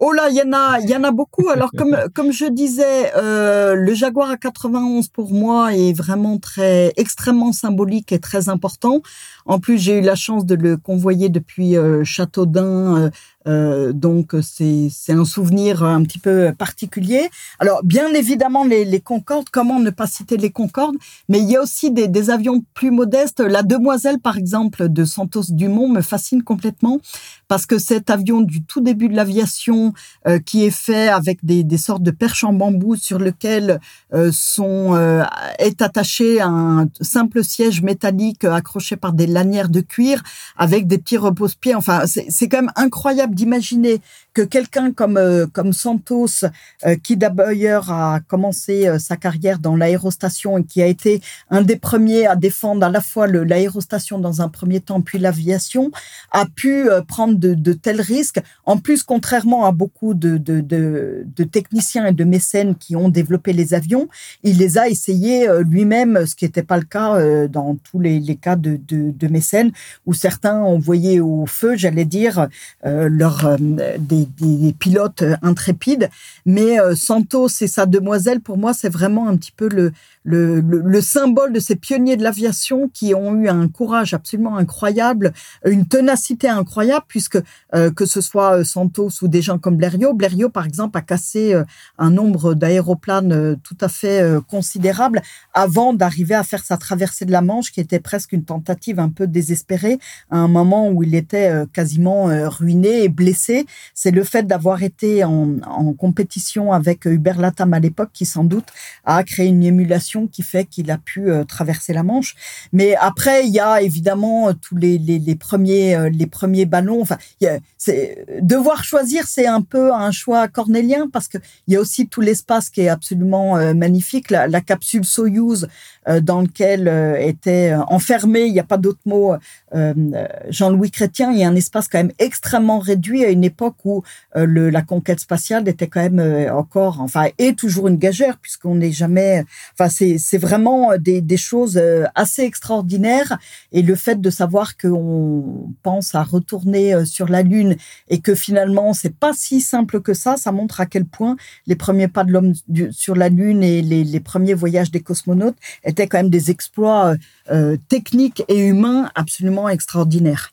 Oh là, il y en a, il y en a beaucoup. Alors comme comme je disais, euh, le Jaguar à 91 pour moi est vraiment très extrêmement symbolique et très important. En plus, j'ai eu la chance de le convoyer depuis euh, Châteaudun euh, donc c'est un souvenir un petit peu particulier. Alors bien évidemment les, les Concorde, comment ne pas citer les Concorde, mais il y a aussi des, avions plus modestes. La Demoiselle par exemple de Santos Dumont me fascine complètement parce que cet avion du tout début de l'aviation euh, qui est fait avec des, sortes de perches en bambou sur lequel euh, sont est attaché un simple siège métallique accroché par des lanières de cuir avec des petits repose-pieds. Enfin c'est quand même incroyable d'imaginer que quelqu'un comme euh, comme Santos, euh, qui d'ailleurs a commencé euh, sa carrière dans l'aérostation et qui a été un des premiers à défendre à la fois l'aérostation dans un premier temps puis l'aviation, a pu prendre de, tels risques. En plus, contrairement à beaucoup de, de, de, techniciens et de mécènes qui ont développé les avions, il les a essayés lui-même, ce qui n'était pas le cas dans tous les, cas de, de, mécènes où certains ont voyé au feu, j'allais dire, leur des des, pilotes intrépides. Mais euh, Santos et sa demoiselle, pour moi, c'est vraiment un petit peu le, le, le, symbole de ces pionniers de l'aviation qui ont eu un courage absolument incroyable, une ténacité incroyable, puisque euh, que ce soit euh, Santos ou des gens comme Blériot, Blériot, par exemple, a cassé un nombre d'aéroplanes tout à fait considérable avant d'arriver à faire sa traversée de la Manche, qui était presque une tentative un peu désespérée, à un moment où il était quasiment ruiné et blessé. C'est le fait d'avoir été en, en, compétition avec Hubert Latam à l'époque qui sans doute a créé une émulation qui fait qu'il a pu euh, traverser la Manche. Mais après, il y a évidemment euh, tous les, les, premiers euh, les premiers ballons. Enfin, c'est devoir choisir, c'est un peu un choix cornélien parce que il y a aussi tout l'espace qui est absolument magnifique. La, la capsule Soyuz dans lequel était enfermé, il n'y a pas d'autre mot, Jean-Louis Chrétien. Il y a un espace quand même extrêmement réduit à une époque où euh, la conquête spatiale était quand même euh, encore, enfin, est toujours une gageure puisqu'on n'est jamais, enfin, c'est, vraiment des, choses euh, assez extraordinaires et le fait de savoir qu'on pense à retourner sur la Lune et que finalement c'est pas si simple que ça, ça montre à quel point les premiers pas de l'homme sur la Lune et les, premiers voyages des cosmonautes étaient quand même des exploits techniques et humains absolument extraordinaires.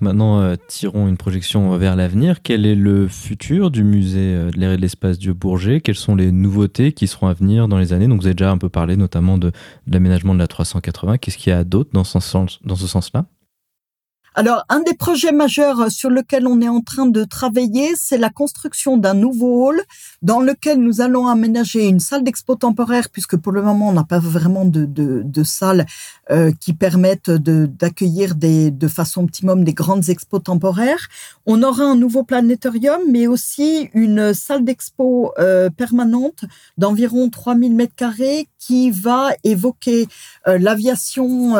Maintenant, euh, tirons une projection vers l'avenir. Quel est le futur du musée euh, de l'air et de l'espace du Bourget? Quelles sont les nouveautés qui seront à venir dans les années? Donc, vous avez déjà un peu parlé notamment de, de l'aménagement de la 380. Qu'est-ce qu'il y a d'autre dans ce sens-là? Alors, un des projets majeurs sur lequel on est en train de travailler, c'est la construction d'un nouveau hall dans lequel nous allons aménager une salle d'expo temporaire, puisque pour le moment, on n'a pas vraiment de, de, de salle euh, qui permettent d'accueillir de façon optimum des grandes expos temporaires. On aura un nouveau planétorium, mais aussi une salle d'expo euh, permanente d'environ 3000 mètres carrés qui va évoquer euh, l'aviation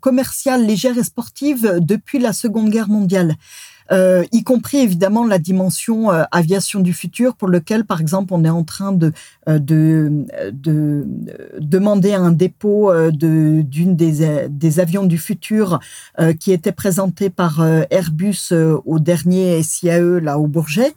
commerciale légère et sportive depuis la Seconde Guerre mondiale. Euh, y compris évidemment la dimension euh, aviation du futur, pour lequel, par exemple, on est en train de, de, de, demander un dépôt de d'une des, des avions du futur qui était présenté par Airbus au dernier SIAE là au Bourget.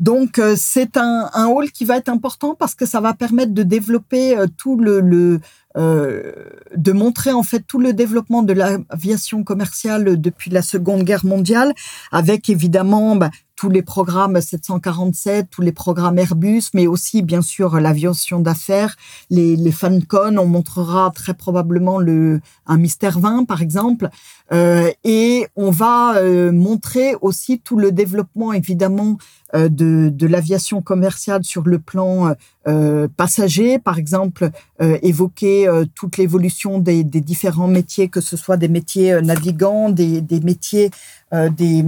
Donc c'est un, un hall qui va être important parce que ça va permettre de développer tout le, le euh, de montrer en fait tout le développement de l'aviation commerciale depuis la Seconde Guerre mondiale, avec évidemment bah, tous les programmes 747, tous les programmes Airbus, mais aussi bien sûr l'aviation d'affaires, les, les FanCon. On montrera très probablement le un Mystère 20 par exemple, euh, et on va euh, montrer aussi tout le développement évidemment euh, de, de l'aviation commerciale sur le plan euh, passager, par exemple, euh, évoquer toute l'évolution des, des, différents métiers, que ce soit des métiers navigants, des, des métiers des,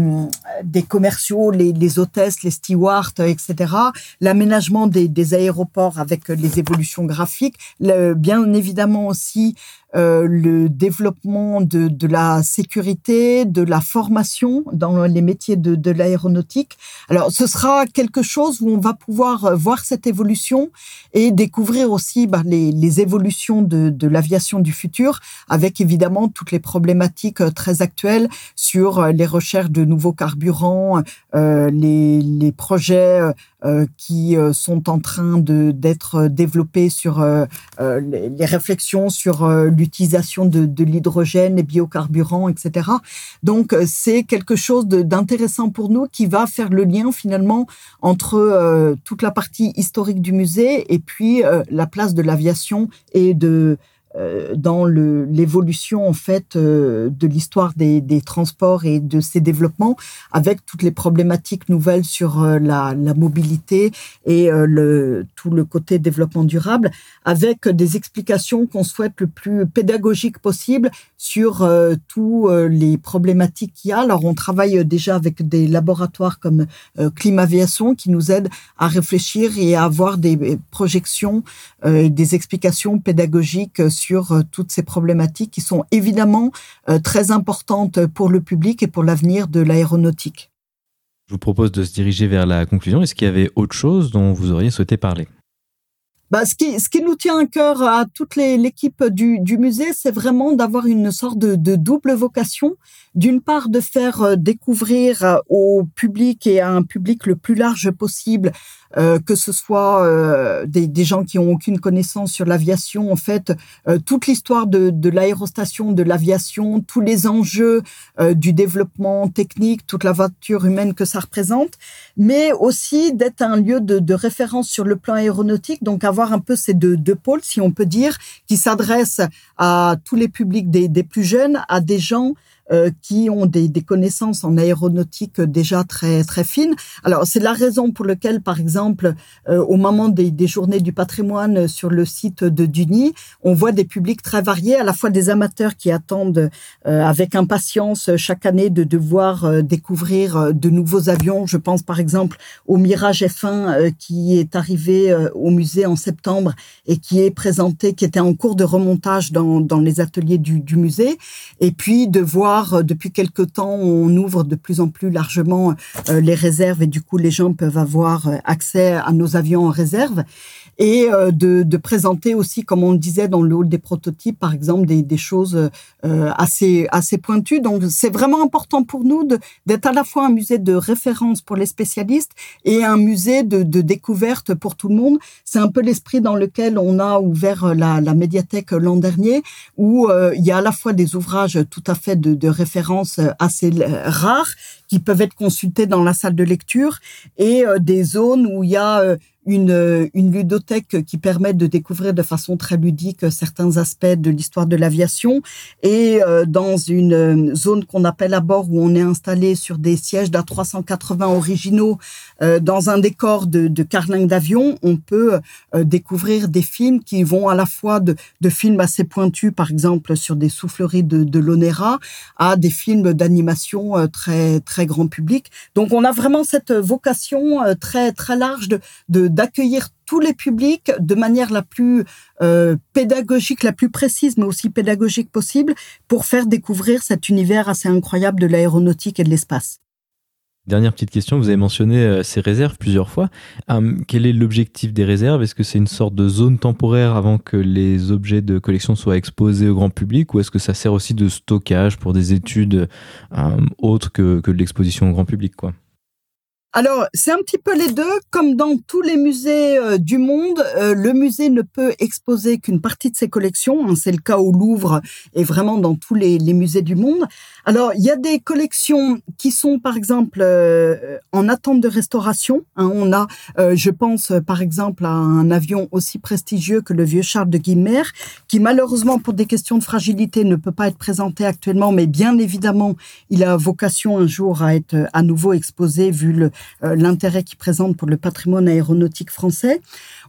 des commerciaux, les, les hôtesses, les stewards, etc. L'aménagement des, des aéroports avec les évolutions graphiques, le, bien évidemment aussi euh, le développement de, de, la sécurité, de la formation dans les métiers de, de l'aéronautique. Alors, ce sera quelque chose où on va pouvoir euh, voir cette évolution et découvrir aussi bah, les, les, évolutions de, de l'aviation du futur, avec évidemment toutes les problématiques euh, très actuelles sur les recherches de nouveaux carburants, euh, les, les, projets euh, qui sont en train de d'être développés sur euh, les, les, réflexions sur l'utilisation de, de l'hydrogène, les biocarburants, etc. Donc c'est quelque chose d'intéressant pour nous qui va faire le lien finalement entre toute la partie historique du musée et puis la place de l'aviation et de euh, dans l'évolution en fait euh, de l'histoire des, transports et de ces développements, avec toutes les problématiques nouvelles sur euh, la, mobilité et tout le côté développement durable, avec des explications qu'on souhaite le plus pédagogique possible sur tous les problématiques qu'il y a. Alors on travaille déjà avec des laboratoires comme Climaviation qui nous aident à réfléchir et à avoir des projections des explications pédagogiques euh, toutes ces problématiques qui sont évidemment euh, très importantes pour le public et pour l'avenir de l'aéronautique. Je vous propose de se diriger vers la conclusion. Est-ce qu'il y avait autre chose dont vous auriez souhaité parler? Bah, ce, qui, ce qui nous tient à cœur à toute l'équipe du, du musée, c'est vraiment d'avoir une sorte de, de double vocation. D'une part, de faire euh, découvrir au public et à un public le plus large possible euh, que ce soit euh, des, des, gens qui ont aucune connaissance sur l'aviation, en fait, euh, toute l'histoire de, de l'aérostation, de l'aviation, tous les enjeux du développement technique, toute la voiture humaine que ça représente, mais aussi d'être un lieu de, de, référence sur le plan aéronautique, donc avoir un peu ces deux, deux pôles, si on peut dire, qui s'adressent à tous les publics des, des plus jeunes, à des gens euh, qui ont des, des, connaissances en aéronautique déjà très très fines. Alors c'est la raison pour laquelle, par exemple, euh, au moment des, des, journées du patrimoine sur le site de Duny, on voit des publics très variés, à la fois des amateurs qui attendent euh, avec impatience chaque année de devoir découvrir de nouveaux avions. Je pense par exemple au Mirage F1 qui est arrivé au musée en septembre et qui est présenté, qui était en cours de remontage dans, dans les ateliers du, du musée, et puis de voir euh, depuis quelque temps, on ouvre de plus en plus largement euh, les réserves et du coup, les gens peuvent avoir euh, accès à nos avions en réserve et de, de, présenter aussi, comme on le disait dans le hall des prototypes, par exemple, des, des choses assez, assez pointues. Donc, c'est vraiment important pour nous d'être à la fois un musée de référence pour les spécialistes et un musée de, de découverte pour tout le monde. C'est un peu l'esprit dans lequel on a ouvert la, la médiathèque l'an dernier, où il y a à la fois des ouvrages tout à fait de, de références euh, assez euh, rares qui peuvent être consultées dans la salle de lecture et euh, des zones où il y a une, une ludothèque qui permet de découvrir de façon très ludique certains aspects de l'histoire de l'aviation et euh, dans une euh, zone qu'on appelle à bord où on est installé sur des sièges d'A380 originaux euh, dans un décor de, de carlingue d'avion, on peut découvrir des films qui vont à la fois de, de films assez pointus, par exemple sur des souffleries de, de l'Onera, à des films d'animation très très grand public. Donc on a vraiment cette vocation très très large de, de d'accueillir tous les publics de manière la plus euh, pédagogique, la plus précise, mais aussi pédagogique possible, pour faire découvrir cet univers assez incroyable de l'aéronautique et de l'espace. Dernière petite question, vous avez mentionné euh, ces réserves plusieurs fois. Hum, quel est l'objectif des réserves? Est-ce que c'est une sorte de zone temporaire avant que les objets de collection soient exposés au grand public ou est-ce que ça sert aussi de stockage pour des études hum, autres que, que de l'exposition au grand public quoi? Alors, c'est un petit peu les deux. Comme dans tous les musées euh, du monde, euh, le musée ne peut exposer qu'une partie de ses collections. Hein, c'est le cas au Louvre et vraiment dans tous les, les, musées du monde. Alors, il y a des collections qui sont, par exemple, euh, en attente de restauration. Hein, on a, je pense, par exemple, à un avion aussi prestigieux que le vieux Charles de Guilmer, qui malheureusement, pour des questions de fragilité, ne peut pas être présenté actuellement, mais bien évidemment, il a vocation un jour à être à nouveau exposé vu euh, l'intérêt qu'il présente pour le patrimoine aéronautique français.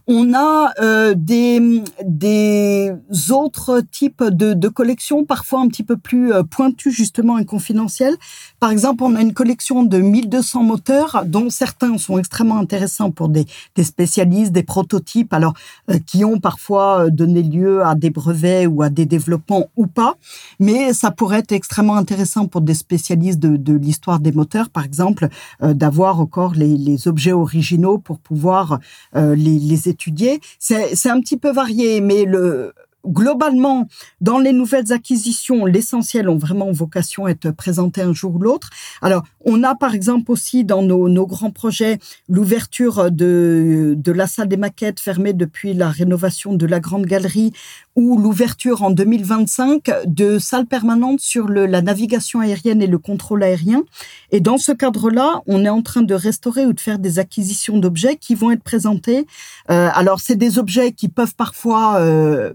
On a euh, des, des autres types de, de, collections, parfois un petit peu plus euh, pointues justement et confidentielles. Par exemple, on a une collection de 1200 moteurs, dont certains sont extrêmement intéressants pour des, spécialistes, des prototypes, alors euh, qui ont parfois donné lieu à des brevets ou à des développements ou pas. Mais ça pourrait être extrêmement intéressant pour des spécialistes de, de l'histoire des moteurs, par exemple, d'avoir encore les, les, objets originaux pour pouvoir les, les étudier. C'est un petit peu varié, mais le, globalement, dans les nouvelles acquisitions, l'essentiel ont vraiment vocation à être présenté un jour ou l'autre. Alors, on a par exemple aussi dans nos, nos grands projets l'ouverture de, de la salle des maquettes fermée depuis la rénovation de la grande galerie ou l'ouverture en 2025 de salles permanentes sur le, la navigation aérienne et le contrôle aérien. Et dans ce cadre-là, on est en train de restaurer ou de faire des acquisitions d'objets qui vont être présentés. Euh, alors, c'est des objets qui peuvent parfois euh,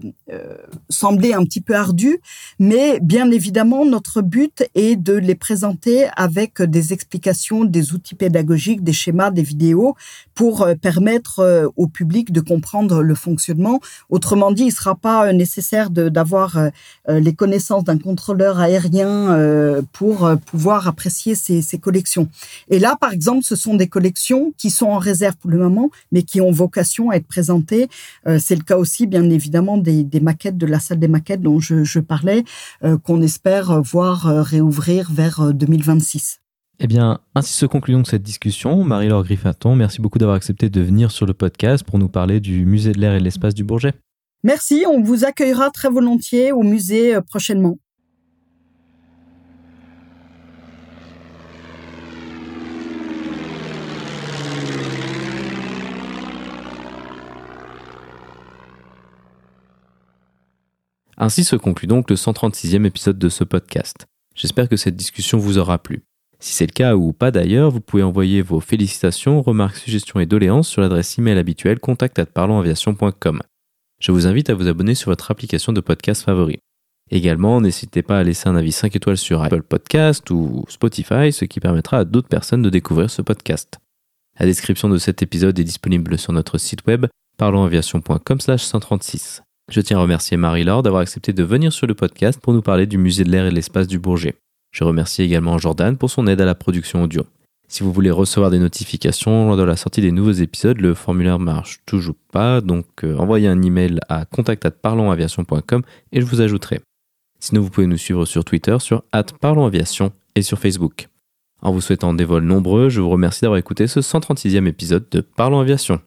sembler un petit peu ardu, mais bien évidemment, notre but est de les présenter avec des explications, des outils pédagogiques, des schémas, des vidéos pour permettre au public de comprendre le fonctionnement. Autrement dit, il ne sera pas nécessaire d'avoir les connaissances d'un contrôleur aérien pour pouvoir apprécier ces, collections. Et là, par exemple, ce sont des collections qui sont en réserve pour le moment, mais qui ont vocation à être présentées. Euh, c'est le cas aussi, bien évidemment, des, maquettes de la salle des maquettes dont je, parlais, euh, qu'on espère voir euh, réouvrir vers 2026. Eh bien, ainsi se conclut donc cette discussion. Marie-Laure Griffaton, merci beaucoup d'avoir accepté de venir sur le podcast pour nous parler du musée de l'air et de l'espace du Bourget. Merci, on vous accueillera très volontiers au musée prochainement. Ainsi se conclut donc le 136e épisode de ce podcast. J'espère que cette discussion vous aura plu. Si c'est le cas ou pas d'ailleurs, vous pouvez envoyer vos félicitations, remarques, suggestions et doléances sur l'adresse email habituelle contact@parlonsaviation.com. Je vous invite à vous abonner sur votre application de podcast favori. Également, n'hésitez pas à laisser un avis 5 étoiles sur Apple Podcast ou Spotify, ce qui permettra à d'autres personnes de découvrir ce podcast. La description de cet épisode est disponible sur notre site web parlonsaviation.com/136. Je tiens à remercier Marie-Laure d'avoir accepté de venir sur le podcast pour nous parler du musée de l'air et de l'espace du Bourget. Je remercie également Jordan pour son aide à la production audio. Si vous voulez recevoir des notifications lors de la sortie des nouveaux épisodes, le formulaire marche toujours pas, donc euh, envoyez un email à contact@parlonsaviation.com et je vous ajouterai. Sinon, vous pouvez nous suivre sur Twitter sur @parlonsaviation et sur Facebook. En vous souhaitant des vols nombreux, je vous remercie d'avoir écouté ce 136e épisode de Parlons Aviation.